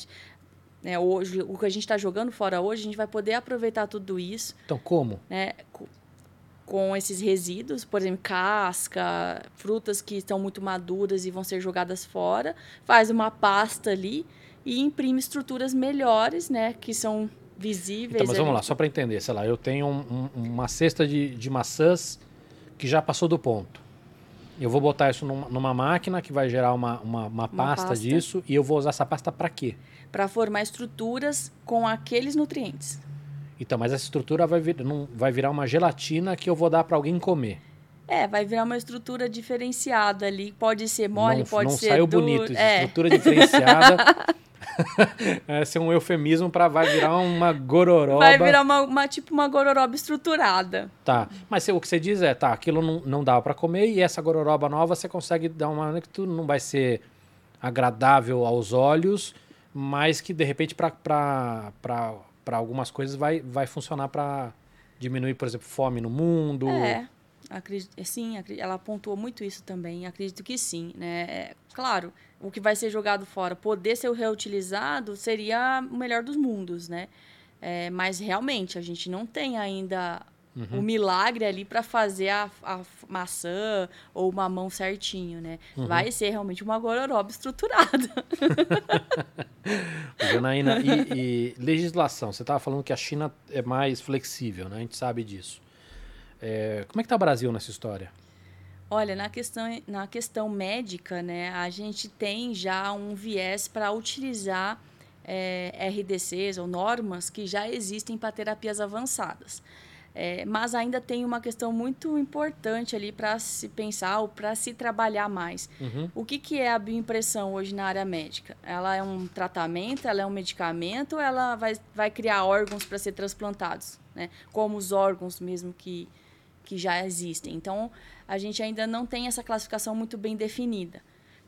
Né, hoje, o que a gente está jogando fora hoje, a gente vai poder aproveitar tudo isso Então, como? né, co- com esses resíduos, por exemplo, casca, frutas que estão muito maduras e vão ser jogadas fora, faz uma pasta ali e imprime estruturas melhores, né, que são visíveis. Então, mas vamos ali. lá, só para entender. Sei lá, eu tenho um- um- uma cesta de, de maçãs que já passou do ponto. Eu vou botar isso numa, numa máquina que vai gerar uma, uma, uma pasta, pasta. disso e eu vou usar essa pasta para quê? para formar estruturas com aqueles nutrientes. Então, mas essa estrutura vai, vir, não, vai virar uma gelatina que eu vou dar para alguém comer. É, vai virar uma estrutura diferenciada ali. Pode ser mole, não pode não ser saiu duro. bonito. É, Estrutura diferenciada. Esse é um eufemismo para vai virar uma gororoba. vai virar uma, uma- tipo uma gororoba estruturada. Tá, mas o que você diz é, tá, aquilo não, não dá para comer e essa gororoba nova você consegue dar uma que tu não vai ser agradável aos olhos, mas que de repente para algumas coisas vai, vai funcionar para diminuir, por exemplo, fome no mundo. É, acredito, sim, acre- ela pontuou muito isso também. Acredito que sim, né? É, claro, o que vai ser jogado fora, poder ser reutilizado, seria o melhor dos mundos, né? É, mas realmente a gente não tem ainda Uhum. o milagre ali para fazer a, a maçã ou o mamão certinho, né? Uhum. Vai ser realmente uma gororoba estruturada. Janaína, e, e legislação, você estava falando que a China é mais flexível, né? A gente sabe disso. É, como é que tá o Brasil nessa história? Olha, na questão, na questão médica, né, a gente tem já um viés para utilizar é, RDCs ou normas que já existem para terapias avançadas. É, mas ainda tem uma questão muito importante ali para se pensar ou para se trabalhar mais. Uhum. O que, que é a bioimpressão hoje na área médica? Ela é um tratamento, ela é um medicamento, ou ela vai, vai criar órgãos para ser transplantados, né? como os órgãos mesmo que, que já existem. Então, a gente ainda não tem essa classificação muito bem definida.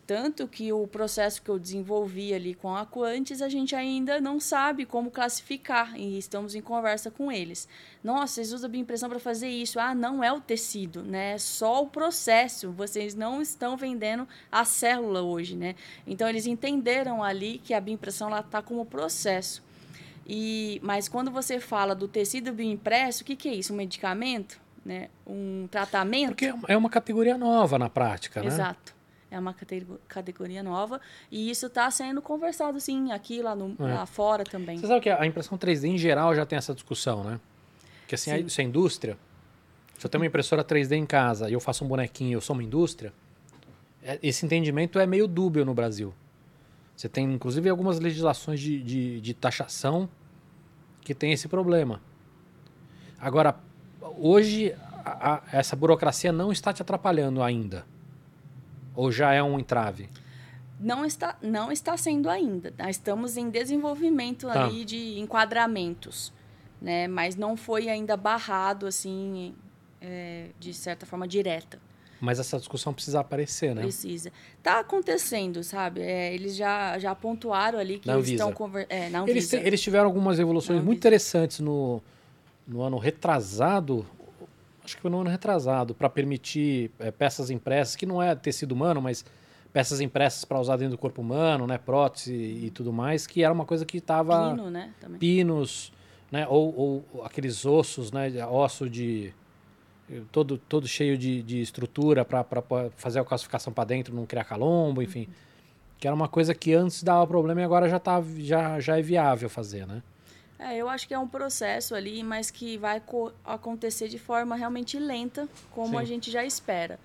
Tanto que o processo que eu desenvolvi ali com a Quantis, a gente ainda não sabe como classificar e estamos em conversa com eles. Nossa, vocês usam a bioimpressão para fazer isso. Ah, não é o tecido, né? É só o processo. Vocês não estão vendendo a célula hoje, né? Então, eles entenderam ali que a bioimpressão está como processo. E, mas quando você fala do tecido bioimpresso, o que, que é isso? Um medicamento? Né? Um tratamento? Porque é uma categoria nova na prática, né? Exato. É uma catego- categoria nova e isso está sendo conversado, sim, aqui lá, no, É. lá fora também. Você sabe que a impressão 3D em geral já tem essa discussão, né? Que assim, a- Sim. isso é indústria. Se eu tenho uma impressora 3D em casa e eu faço um bonequinho e eu sou uma indústria, é- esse entendimento é meio dúbio no Brasil. Você tem, inclusive, algumas legislações de, de, de taxação que tem esse problema. Agora, hoje, a- a- essa burocracia não está te atrapalhando ainda? Ou já é um entrave? Não está, não está sendo ainda. Nós estamos em desenvolvimento Tá. ali de enquadramentos, né? Mas não foi ainda barrado assim, é, de certa forma direta. Mas essa discussão precisa aparecer, né? Precisa. Tá acontecendo, sabe? É, eles já, já pontuaram ali que Na eles Anvisa. estão conver... é, Eles, eles tiveram algumas evoluções muito interessantes no, no ano retrasado, acho que foi no ano retrasado, para permitir eh, peças impressas, que não é tecido humano, mas peças impressas para usar dentro do corpo humano, né? Prótese e tudo mais, que era uma coisa que estava... Pino, né? Também. Pinos, né? Ou, ou aqueles ossos, né? Osso de... Todo, todo cheio de, de estrutura para fazer a calcificação para dentro, não criar calombo, enfim. Uhum. Que era uma coisa que antes dava problema e agora já, tá, já, já é viável fazer, né? É, eu acho que é um processo ali, mas que vai acontecer de forma realmente lenta, como Sim. a gente já espera.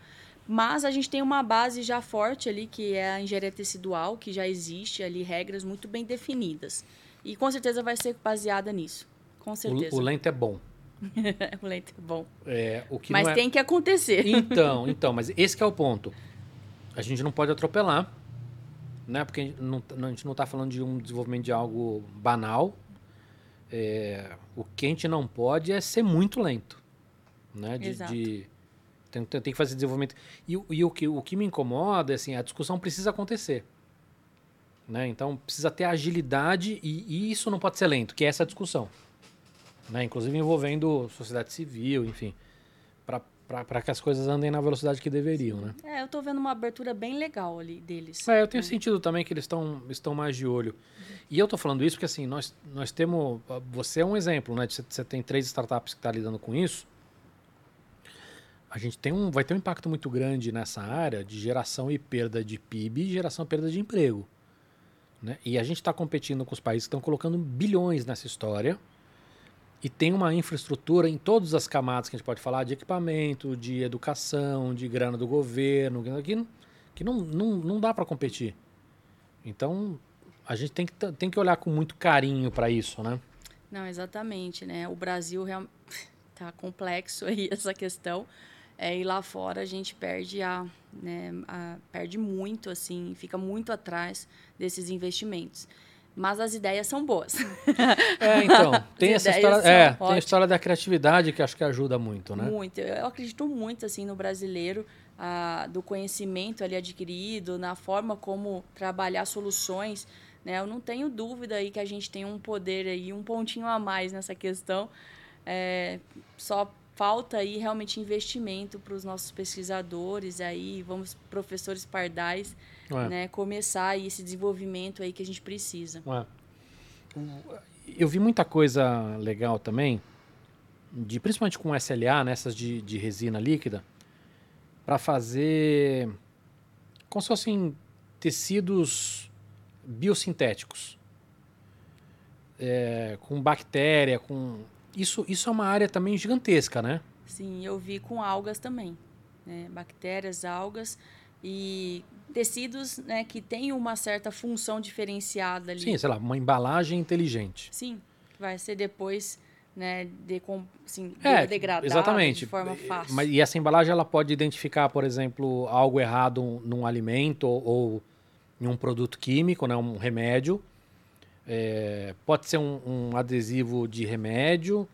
Mas a gente tem uma base já forte ali, que é a engenharia tecidual, que já existe ali regras muito bem definidas. E com certeza vai ser baseada nisso. Com certeza. O, o lento é bom. o lento é bom. É, o que mas é... tem que acontecer. Então, então, mas esse é o ponto. A gente não pode atropelar, né? Porque a gente não está falando de um desenvolvimento de algo banal. É, o que a gente não pode é ser muito lento, né? De, Exato. de tem, tem, que fazer desenvolvimento. E, e, o, que, o que me incomoda é assim, a discussão precisa acontecer. Né? Então precisa ter agilidade e, e, isso não pode ser lento, que é essa discussão. Né? Inclusive envolvendo sociedade civil, enfim, para que as coisas andem na velocidade que deveriam. Né? É, eu estou vendo uma abertura bem legal ali deles. É, eu tenho né? sentido também que eles estão estão mais de olho. Uhum. E eu estou falando isso porque assim, nós, nós temos. Você é um exemplo, né? Você, tem três startups que estão tá lidando com isso a gente tem um, vai ter um impacto muito grande nessa área de geração e perda de PIB e geração e perda de emprego. Né? E a gente está competindo com os países que estão colocando bilhões nessa história e tem uma infraestrutura em todas as camadas que a gente pode falar, de equipamento, de educação, de grana do governo, que, que não, não, não dá para competir. Então, a gente tem que, tem que olhar com muito carinho para isso, né? Não, exatamente, né? O Brasil está complexo aí essa questão, é, e lá fora a gente perde a, né, a, perde muito assim, fica muito atrás desses investimentos. Mas as ideias são boas. É, então, tem essa história, é, tem a história da criatividade que acho que ajuda muito, né? Muito. Eu acredito muito assim no brasileiro, do conhecimento ali adquirido, na forma como trabalhar soluções, né? Eu não tenho dúvida aí que a gente tem um poder aí, um pontinho a mais nessa questão. É, só falta aí realmente investimento para os nossos pesquisadores aí, vamos professores pardais, Ué. né, começar aí esse desenvolvimento aí que a gente precisa. Ué. Eu vi muita coisa legal também, de principalmente com SLA, nessas de, de resina líquida, para fazer como se fossem tecidos biosintéticos. É, com bactéria, com isso, isso é uma área também gigantesca, né? Sim, eu vi com algas também. Né? Bactérias, algas e tecidos né, que têm uma certa função diferenciada ali. Sim, sei lá, uma embalagem inteligente. Sim, vai ser depois né, de, assim, é, degradado exatamente. de forma fácil. Mas, e essa embalagem ela pode identificar, por exemplo, algo errado num alimento ou, ou em um produto químico, né, um remédio é, pode ser um, um, adesivo de remédio,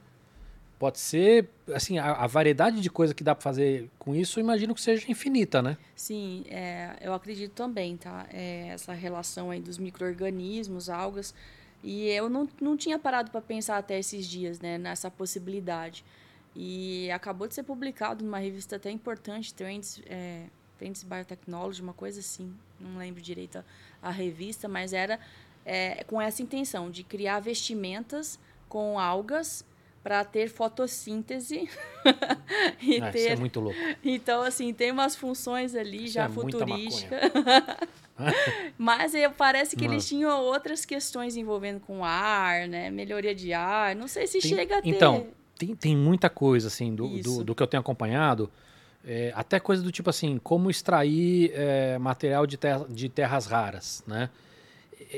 pode ser, assim, a, a variedade de coisa que dá para fazer com isso, imagino que seja infinita, né? Sim, é, eu acredito também, tá? É, essa relação aí dos micro-organismos, algas, e eu não, não tinha parado para pensar até esses dias, né, nessa possibilidade. E acabou de ser publicado numa revista até importante, Trends, é, Trends Biotechnology, uma coisa assim, não lembro direito a, a revista, mas era é, com essa intenção de criar vestimentas com algas para ter fotossíntese e ah, ter... Isso é muito louco. Então assim tem umas funções ali isso já é futurísticas. Mas parece que eles tinham outras questões envolvendo com ar, né? Melhoria de ar. Não sei se tem, chega a ter. Então, tem, tem muita coisa, assim, do, do, do, que eu tenho acompanhado. É, até coisa do tipo assim, como extrair é, material de, terra, de terras raras, né?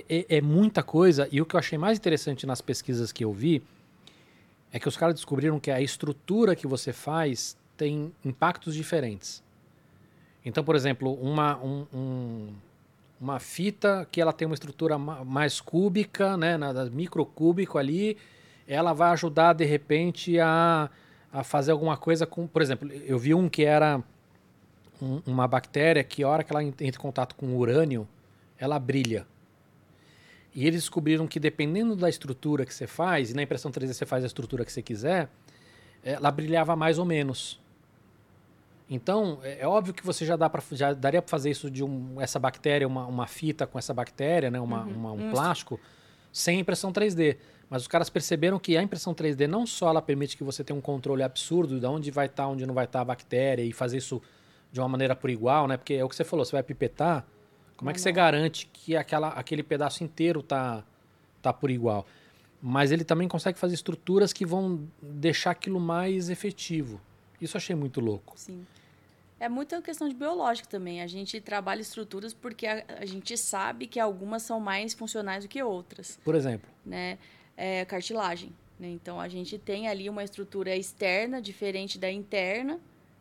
é, é, muita coisa. E o que eu achei mais interessante nas pesquisas que eu vi é que os caras descobriram que a estrutura que você faz tem impactos diferentes. Então, por exemplo, uma, um, um, uma fita que ela tem uma estrutura mais cúbica, né, microcúbico ali, ela vai ajudar de repente a, a fazer alguma coisa com, por exemplo, eu vi um que era um, uma bactéria que a hora que ela entra em contato com urânio, ela brilha. E eles descobriram que dependendo da estrutura que você faz, e na impressão 3D você faz a estrutura que você quiser, ela brilhava mais ou menos. Então, é, é óbvio que você já, dá pra, já daria para fazer isso de um, essa bactéria, uma, uma fita com essa bactéria, né? uma, Uhum. uma- um plástico, sem impressão 3D. Mas os caras perceberam que a impressão 3D não só ela permite que você tenha um controle absurdo de onde vai estar, onde não vai estar a bactéria e fazer isso de uma maneira por igual, né? Porque é o que você falou, você vai pipetar, como é que você Manual. garante que aquela, aquele pedaço inteiro tá, tá por igual? Mas ele também consegue fazer estruturas que vão deixar aquilo mais efetivo. Isso eu achei muito louco. Sim. É muita questão de biológica também. A gente trabalha estruturas porque a, a gente sabe que algumas são mais funcionais do que outras, Por exemplo, né? É, cartilagem. Né? Então, a gente tem ali uma estrutura externa diferente da interna,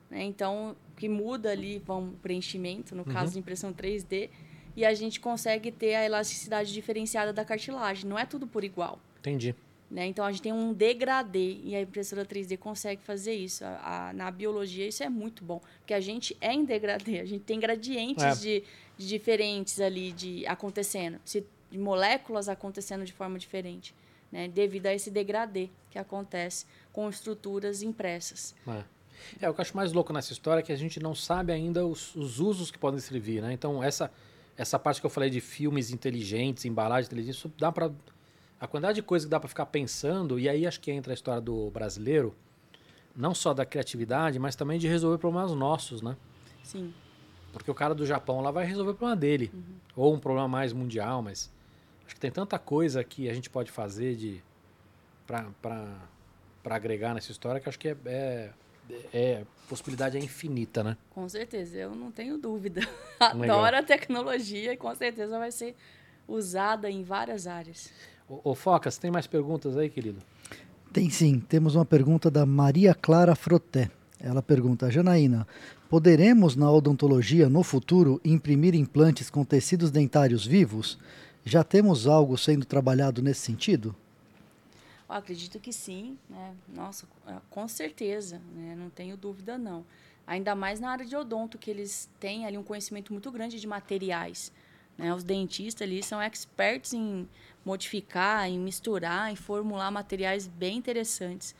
né? Então, que muda ali, vão preenchimento, no caso de impressão 3D, e a gente consegue ter a elasticidade diferenciada da cartilagem. Não é tudo por igual. entendi. Né? Então a gente tem um degradê e a impressora 3D consegue fazer isso. A- a- na biologia isso é muito bom, porque a gente é em degradê, a gente tem gradientes É. de, de diferentes ali de acontecendo, se- de moléculas acontecendo de forma diferente, né? devido a esse degradê que acontece com estruturas impressas. É. É, o que eu acho mais louco nessa história é que a gente não sabe ainda os, os usos que podem servir, né? Então, essa, essa parte que eu falei de filmes inteligentes, embalagem inteligente, isso dá pra... A quantidade de coisa que dá pra ficar pensando, e aí acho que entra a história do brasileiro, não só da criatividade, mas também de resolver problemas nossos, né? Sim, Porque o cara do Japão lá vai resolver o problema dele. Ou um problema mais mundial, mas acho que tem tanta coisa que a gente pode fazer de pra agregar nessa história que acho que é, é, é- possibilidade é infinita, né? com certeza, eu não tenho dúvida. Legal. Adoro a tecnologia e com certeza vai ser usada em várias áreas. Ô, ô Focas, tem mais perguntas aí, querido? Tem sim. Temos uma pergunta da Maria Clara Froté. Ela pergunta: Janaína, poderemos na odontologia no futuro imprimir implantes com tecidos dentários vivos? Já temos algo sendo trabalhado nesse sentido? Eu acredito que sim, né? Nossa, é, com certeza, né? Não tenho dúvida não. Ainda mais na área de odonto, que eles têm ali um conhecimento muito grande de materiais. Né? Os dentistas ali são experts em modificar, em misturar, em formular materiais bem interessantes.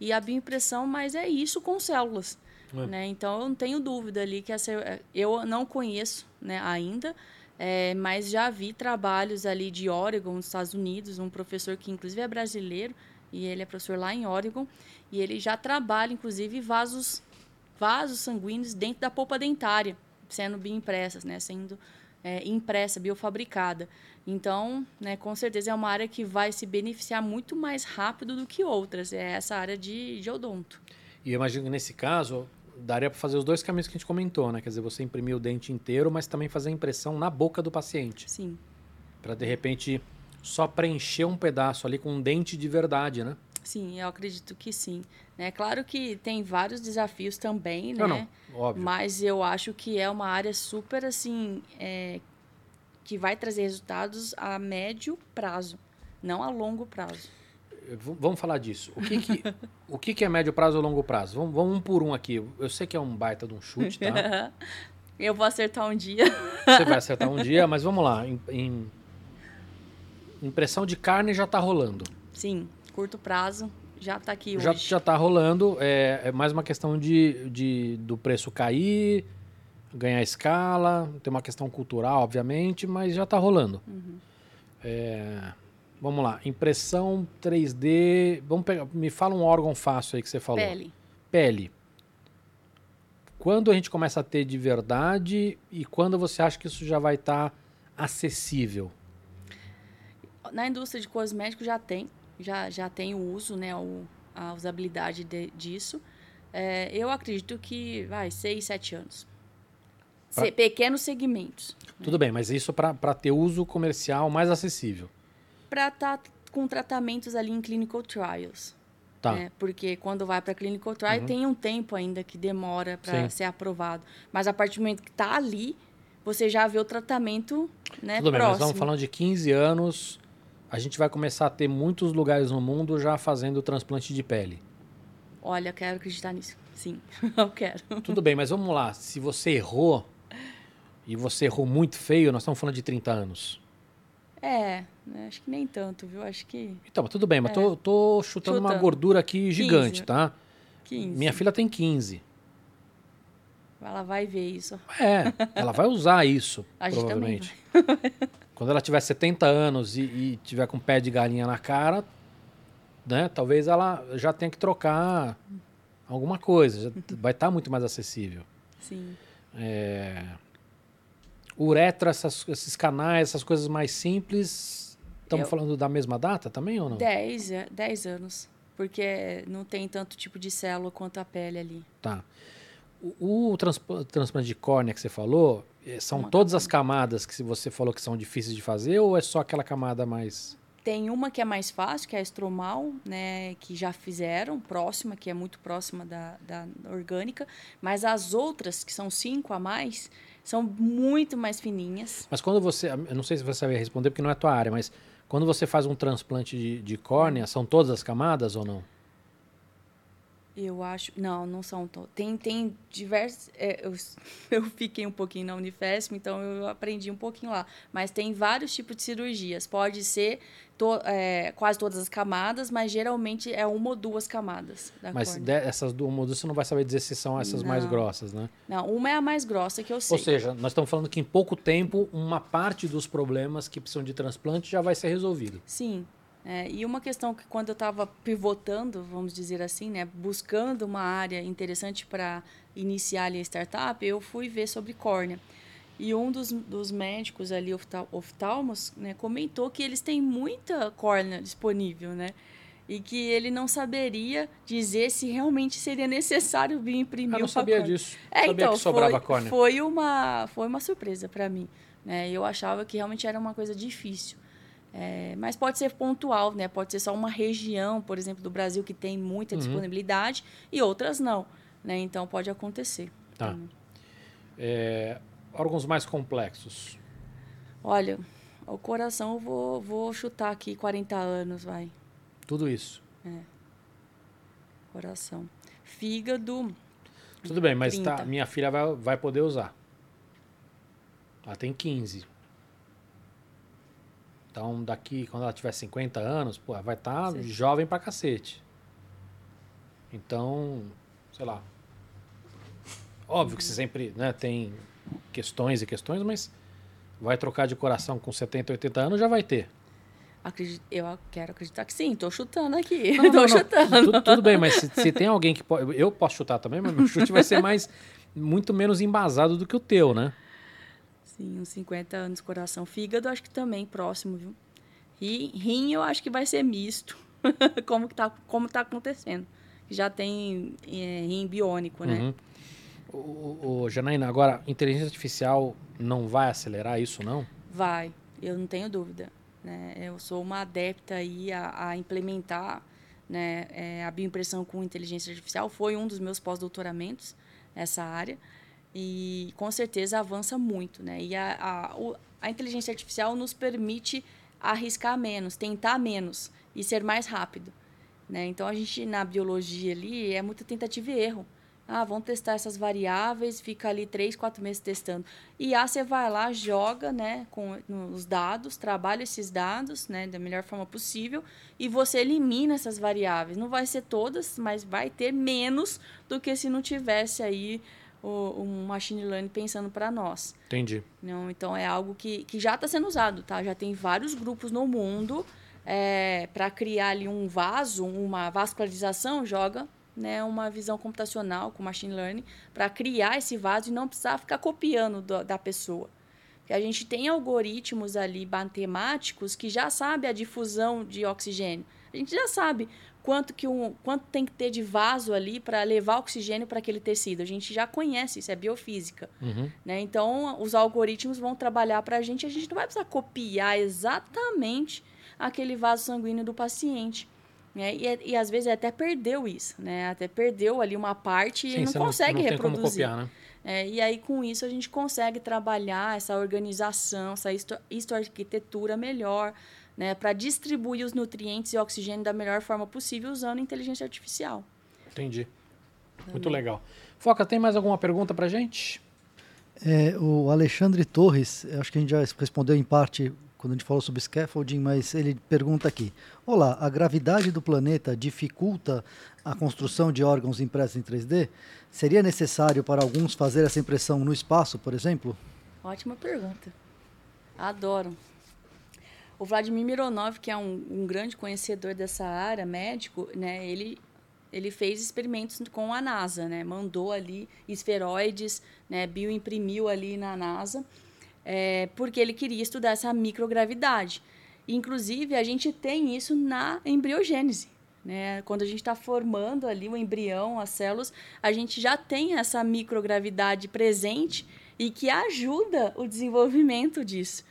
E a bioimpressão, mas é isso com células. É. Né? Então, eu não tenho dúvida ali que essa, eu não conheço né, ainda, é, mas já vi trabalhos ali de Oregon, nos Estados Unidos, um professor que inclusive é brasileiro, e ele é professor lá em Oregon, e ele já trabalha, inclusive, vasos, vasos sanguíneos dentro da polpa dentária, sendo bioimpressas, né, sendo é, impressa, biofabricada. Então, né, com certeza é uma área que vai se beneficiar muito mais rápido do que outras, é essa área de, de odonto. E eu imagino que nesse caso daria para fazer os dois caminhos que a gente comentou, né? Quer dizer, você imprimir o dente inteiro, mas também fazer a impressão na boca do paciente. Sim. Para de repente só preencher um pedaço ali com um dente de verdade, né? Sim, eu acredito que sim. É claro que tem vários desafios também, né? Não, não, óbvio. Mas eu acho que é uma área super assim é, que vai trazer resultados a médio prazo, não a longo prazo. Vamos falar disso. O que, que, o que, que é médio prazo ou longo prazo? Vamos, vamos um por um aqui. Eu sei que é um baita de um chute, tá? eu vou acertar um dia. Você vai acertar um dia, mas vamos lá. Em, em- Impressão de carne já está rolando. Sim, curto prazo já está aqui Já, hoje. já tá rolando. É, é mais uma questão de, de, do preço cair, ganhar escala. Tem uma questão cultural, obviamente, mas já está rolando. Uhum. É, vamos lá. Impressão 3D. Vamos pegar, me fala um órgão fácil aí que você falou. Pele. Pele. Quando a gente começa a ter de verdade e quando você acha que isso já vai estar acessível? Na indústria de cosméticos já tem, já, já tem o uso, né, o, a usabilidade de- disso. É, eu acredito que vai seis, sete anos. Pra- Se- pequenos segmentos. Tudo bem, mas isso para ter uso comercial mais acessível. Para estar com tratamentos ali em clinical trials. Tá. né? Porque quando vai para clinical trial Uhum. tem um tempo ainda que demora para ser aprovado. Mas a partir do momento que está ali, você já vê o tratamento né, Tudo bem, próximo. mas vamos falando de 15 anos, a gente vai começar a ter muitos lugares no mundo já fazendo transplante de pele. Olha, eu quero acreditar nisso. Sim, eu quero. Tudo bem, mas vamos lá. Se você errou, e você errou muito feio, nós estamos falando de 30 anos. É, né, acho que nem tanto, viu? Acho que Então, mas tudo bem, mas É. tô, tô chutando uma Chutando. gordura aqui gigante, 15. tá? 15. Minha filha tem 15. Ela vai ver isso. É, ela vai usar isso, A provavelmente. Quando ela tiver 70 anos e, e tiver com pé de galinha na cara, né? Talvez ela já tenha que trocar alguma coisa. Vai estar muito mais acessível. Sim. É... Uretra, essas- esses canais, essas coisas mais simples. Estamos Eu- falando da mesma data também ou não? 10, é, 10 anos. Porque não tem tanto tipo de célula quanto a pele ali. Tá. O, o transp- transplante de córnea que você falou, eh, são Uma todas as camadas que você falou que são difíceis de fazer ou é só aquela camada mais. Tem uma que é mais fácil, que é a estromal, né, que já fizeram, próxima, que é muito próxima da, da orgânica, mas as outras, que são cinco a mais, são muito mais fininhas. Mas quando você. Eu não sei se você vai responder porque não é a tua área, mas quando você faz um transplante de, de córnea, são todas as camadas ou não? Eu acho. Não, não são todas. Tem, tem diversos. é, eu, eu fiquei um pouquinho na Unifesp, então eu aprendi um pouquinho lá. Mas tem vários tipos de cirurgias. Pode ser to- é, quase todas as camadas, mas geralmente é uma ou duas camadas da Mas de- essas duas mudas você não vai saber dizer se são essas mais Não. grossas, né? Não, uma é a mais grossa que eu sei. Ou seja, nós estamos falando que em pouco tempo, uma parte dos problemas que precisam de transplante já vai ser resolvido. Sim. É, e uma questão que quando eu estava pivotando, vamos dizer assim, né, buscando uma área interessante para iniciar ali a startup, eu fui ver sobre córnea. E um dos, dos médicos ali, oftal- oftalmos, né, comentou que eles têm muita córnea disponível, né? E que ele não saberia dizer se realmente seria necessário vir imprimir Eu não sabia córnea. disso. É, sabia então, que sobrava foi, córnea. foi uma foi uma surpresa para mim, né? Eu achava que realmente era uma coisa difícil. É, mas pode ser pontual, né? Pode ser só uma região, por exemplo, do Brasil que tem muita Uhum. disponibilidade e outras não, né? Então pode acontecer. Tá. É, órgãos mais complexos. Olha, o coração eu vou, vou chutar aqui 40 anos, vai. Tudo isso. Coração. Fígado, Tudo bem, mas tá, 30. minha filha vai, vai poder usar. Ela tem 15. Então, daqui, quando ela tiver 50 anos, pô, vai estar Sim. jovem pra cacete. Então, sei lá. Óbvio que você sempre né, tem questões e questões, mas vai trocar de coração com 70, 80 anos, já vai ter. acredito, eu quero acreditar que sim, tô chutando aqui. Não, tô não, não. chutando. Tudo, tudo bem, mas se, se tem alguém que pode. Eu posso chutar também, mas meu chute vai ser mais. Muito menos embasado do que o teu, né? Sim, uns 50 anos coração. Fígado, acho que também próximo, viu? E rim, eu acho que vai ser misto. como, que tá, como tá acontecendo. Já tem é, rim biônico, né? Uhum. O, o, Janaína, agora, inteligência artificial não vai acelerar isso, não? Vai, eu não tenho dúvida. Né? Eu sou uma adepta aí a, a implementar né, é, a bioimpressão com inteligência artificial. Foi um dos meus pós-doutoramentos nessa área. E com certeza avança muito. Né? E a, a, a inteligência artificial nos permite arriscar menos, tentar menos e ser mais rápido. Né? Então, a gente, na biologia ali, é muita tentativa e erro. Ah, vamos testar essas variáveis, fica ali três, quatro meses testando. E aí você vai lá, joga né, com os dados, trabalha esses dados né, da melhor forma possível e você elimina essas variáveis. Não vai ser todas, mas vai ter menos do que se não tivesse aí o, um machine learning pensando para nós. Entendi. Não, então é algo que, que já está sendo usado, tá? Já tem vários grupos no mundo para criar ali um vaso, uma vascularização, joga né, uma visão computacional com machine learning para criar esse vaso e não precisar ficar copiando do- da pessoa. Porque a gente tem algoritmos ali matemáticos que já sabe a difusão de oxigênio. A gente já sabe quanto que um, quanto tem que ter de vaso ali para levar oxigênio para aquele tecido. A gente já conhece, isso é biofísica. Uhum. Né? Então, os algoritmos vão trabalhar para a gente, a gente não vai precisar copiar exatamente aquele vaso sanguíneo do paciente. Né? E, é- e às vezes até perdeu isso, né? Até perdeu ali uma parte e Sim, não você consegue não tem reproduzir. como copiar, né? É, e aí, com isso, a gente consegue trabalhar essa organização, essa histo- histoarquitetura melhor, né? Para distribuir os nutrientes e oxigênio da melhor forma possível usando inteligência artificial. Entendi. Muito legal. Foca, tem mais alguma pergunta pra gente? É, o Alexandre Torres, acho que a gente já respondeu em parte quando a gente falou sobre scaffolding, mas ele pergunta aqui: Olá, a gravidade do planeta dificulta a construção de órgãos impressos em 3D? Seria necessário para alguns fazer essa impressão no espaço, por exemplo? Ótima pergunta. Adoro. O Vladimir Mironov, que é um, um grande conhecedor dessa área, médico, né, ele ele fez experimentos com a NASA, né? Mandou ali esferoides, né? Bioimprimiu ali na NASA, é, porque ele queria estudar essa microgravidade. Inclusive, a gente tem isso na embriogênese. Né? Quando a gente está formando ali o embrião, as células, a gente já tem essa microgravidade presente e que ajuda o desenvolvimento disso.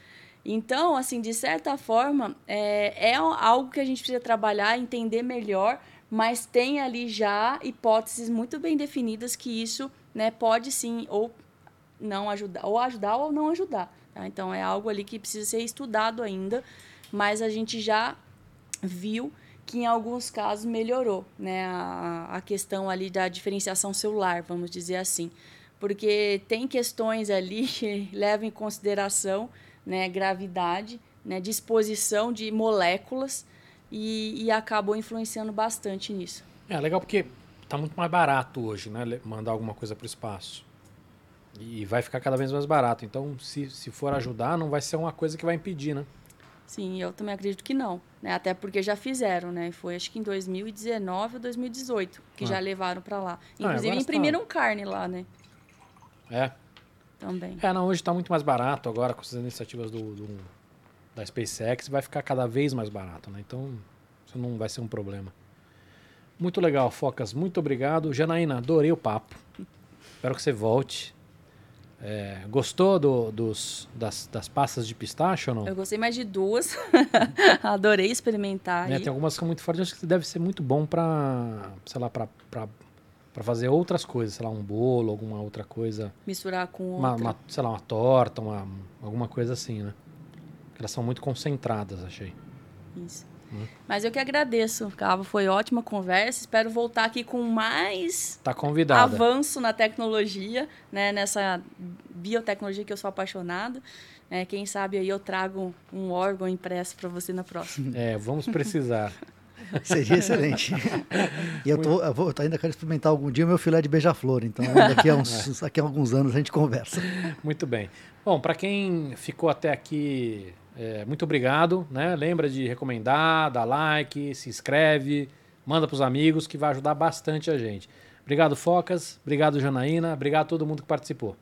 Então, assim, de certa forma, é, é algo que a gente precisa trabalhar, entender melhor, mas tem ali já hipóteses muito bem definidas que isso né, pode sim ou não ajudar, ou ajudar ou não ajudar. Tá? Então é algo ali que precisa ser estudado ainda, mas a gente já viu que em alguns casos melhorou né, a, a questão ali da diferenciação celular, vamos dizer assim. Porque tem questões ali que levam em consideração né, gravidade, né, disposição de moléculas e, e acabou influenciando bastante nisso. É legal porque está muito mais barato hoje, né? Mandar alguma coisa para o espaço. E vai ficar cada vez mais barato. Então, se, se for ajudar, não vai ser uma coisa que vai impedir, né? Sim, eu também acredito que não. Né? Até porque já fizeram, né? Foi acho que em 2019 ou 2018 que ah. já levaram para lá. Ah, Inclusive, imprimiram tá... carne lá, né? É. Também. É, não, hoje está muito mais barato agora com essas iniciativas do, do da SpaceX vai ficar cada vez mais barato, né? Então, isso não vai ser um problema. Muito legal, Focas. Muito obrigado. Janaína, adorei o papo. Espero que você volte. É, gostou do, dos, das, das pastas de pistache ou não? Eu gostei mais de duas. Adorei experimentar. É, tem algumas que são muito fortes. Acho que deve ser muito bom para, sei lá, para fazer outras coisas. Sei lá, um bolo, alguma outra coisa. Misturar com uma, uma sei lá, uma torta, uma, alguma coisa assim, né? Elas são muito concentradas, achei. Isso. Hum. Mas eu que agradeço, Cabo. Foi ótima conversa. Espero voltar aqui com mais tá convidada. avanço na tecnologia, né? nessa biotecnologia que eu sou apaixonado. É, quem sabe aí eu trago um órgão impresso para você na próxima. É, vamos precisar. Seria excelente. e eu, tô, eu, vou, ainda quero experimentar algum dia o meu filé de beija-flor. Então, daqui a, uns, daqui a alguns anos a gente conversa. Muito bem. Bom, para quem ficou até aqui é, muito obrigado, né? Lembra de recomendar, dar like, se inscreve, manda para os amigos que vai ajudar bastante a gente. Obrigado, Focas. Obrigado, Janaína. Obrigado a todo mundo que participou.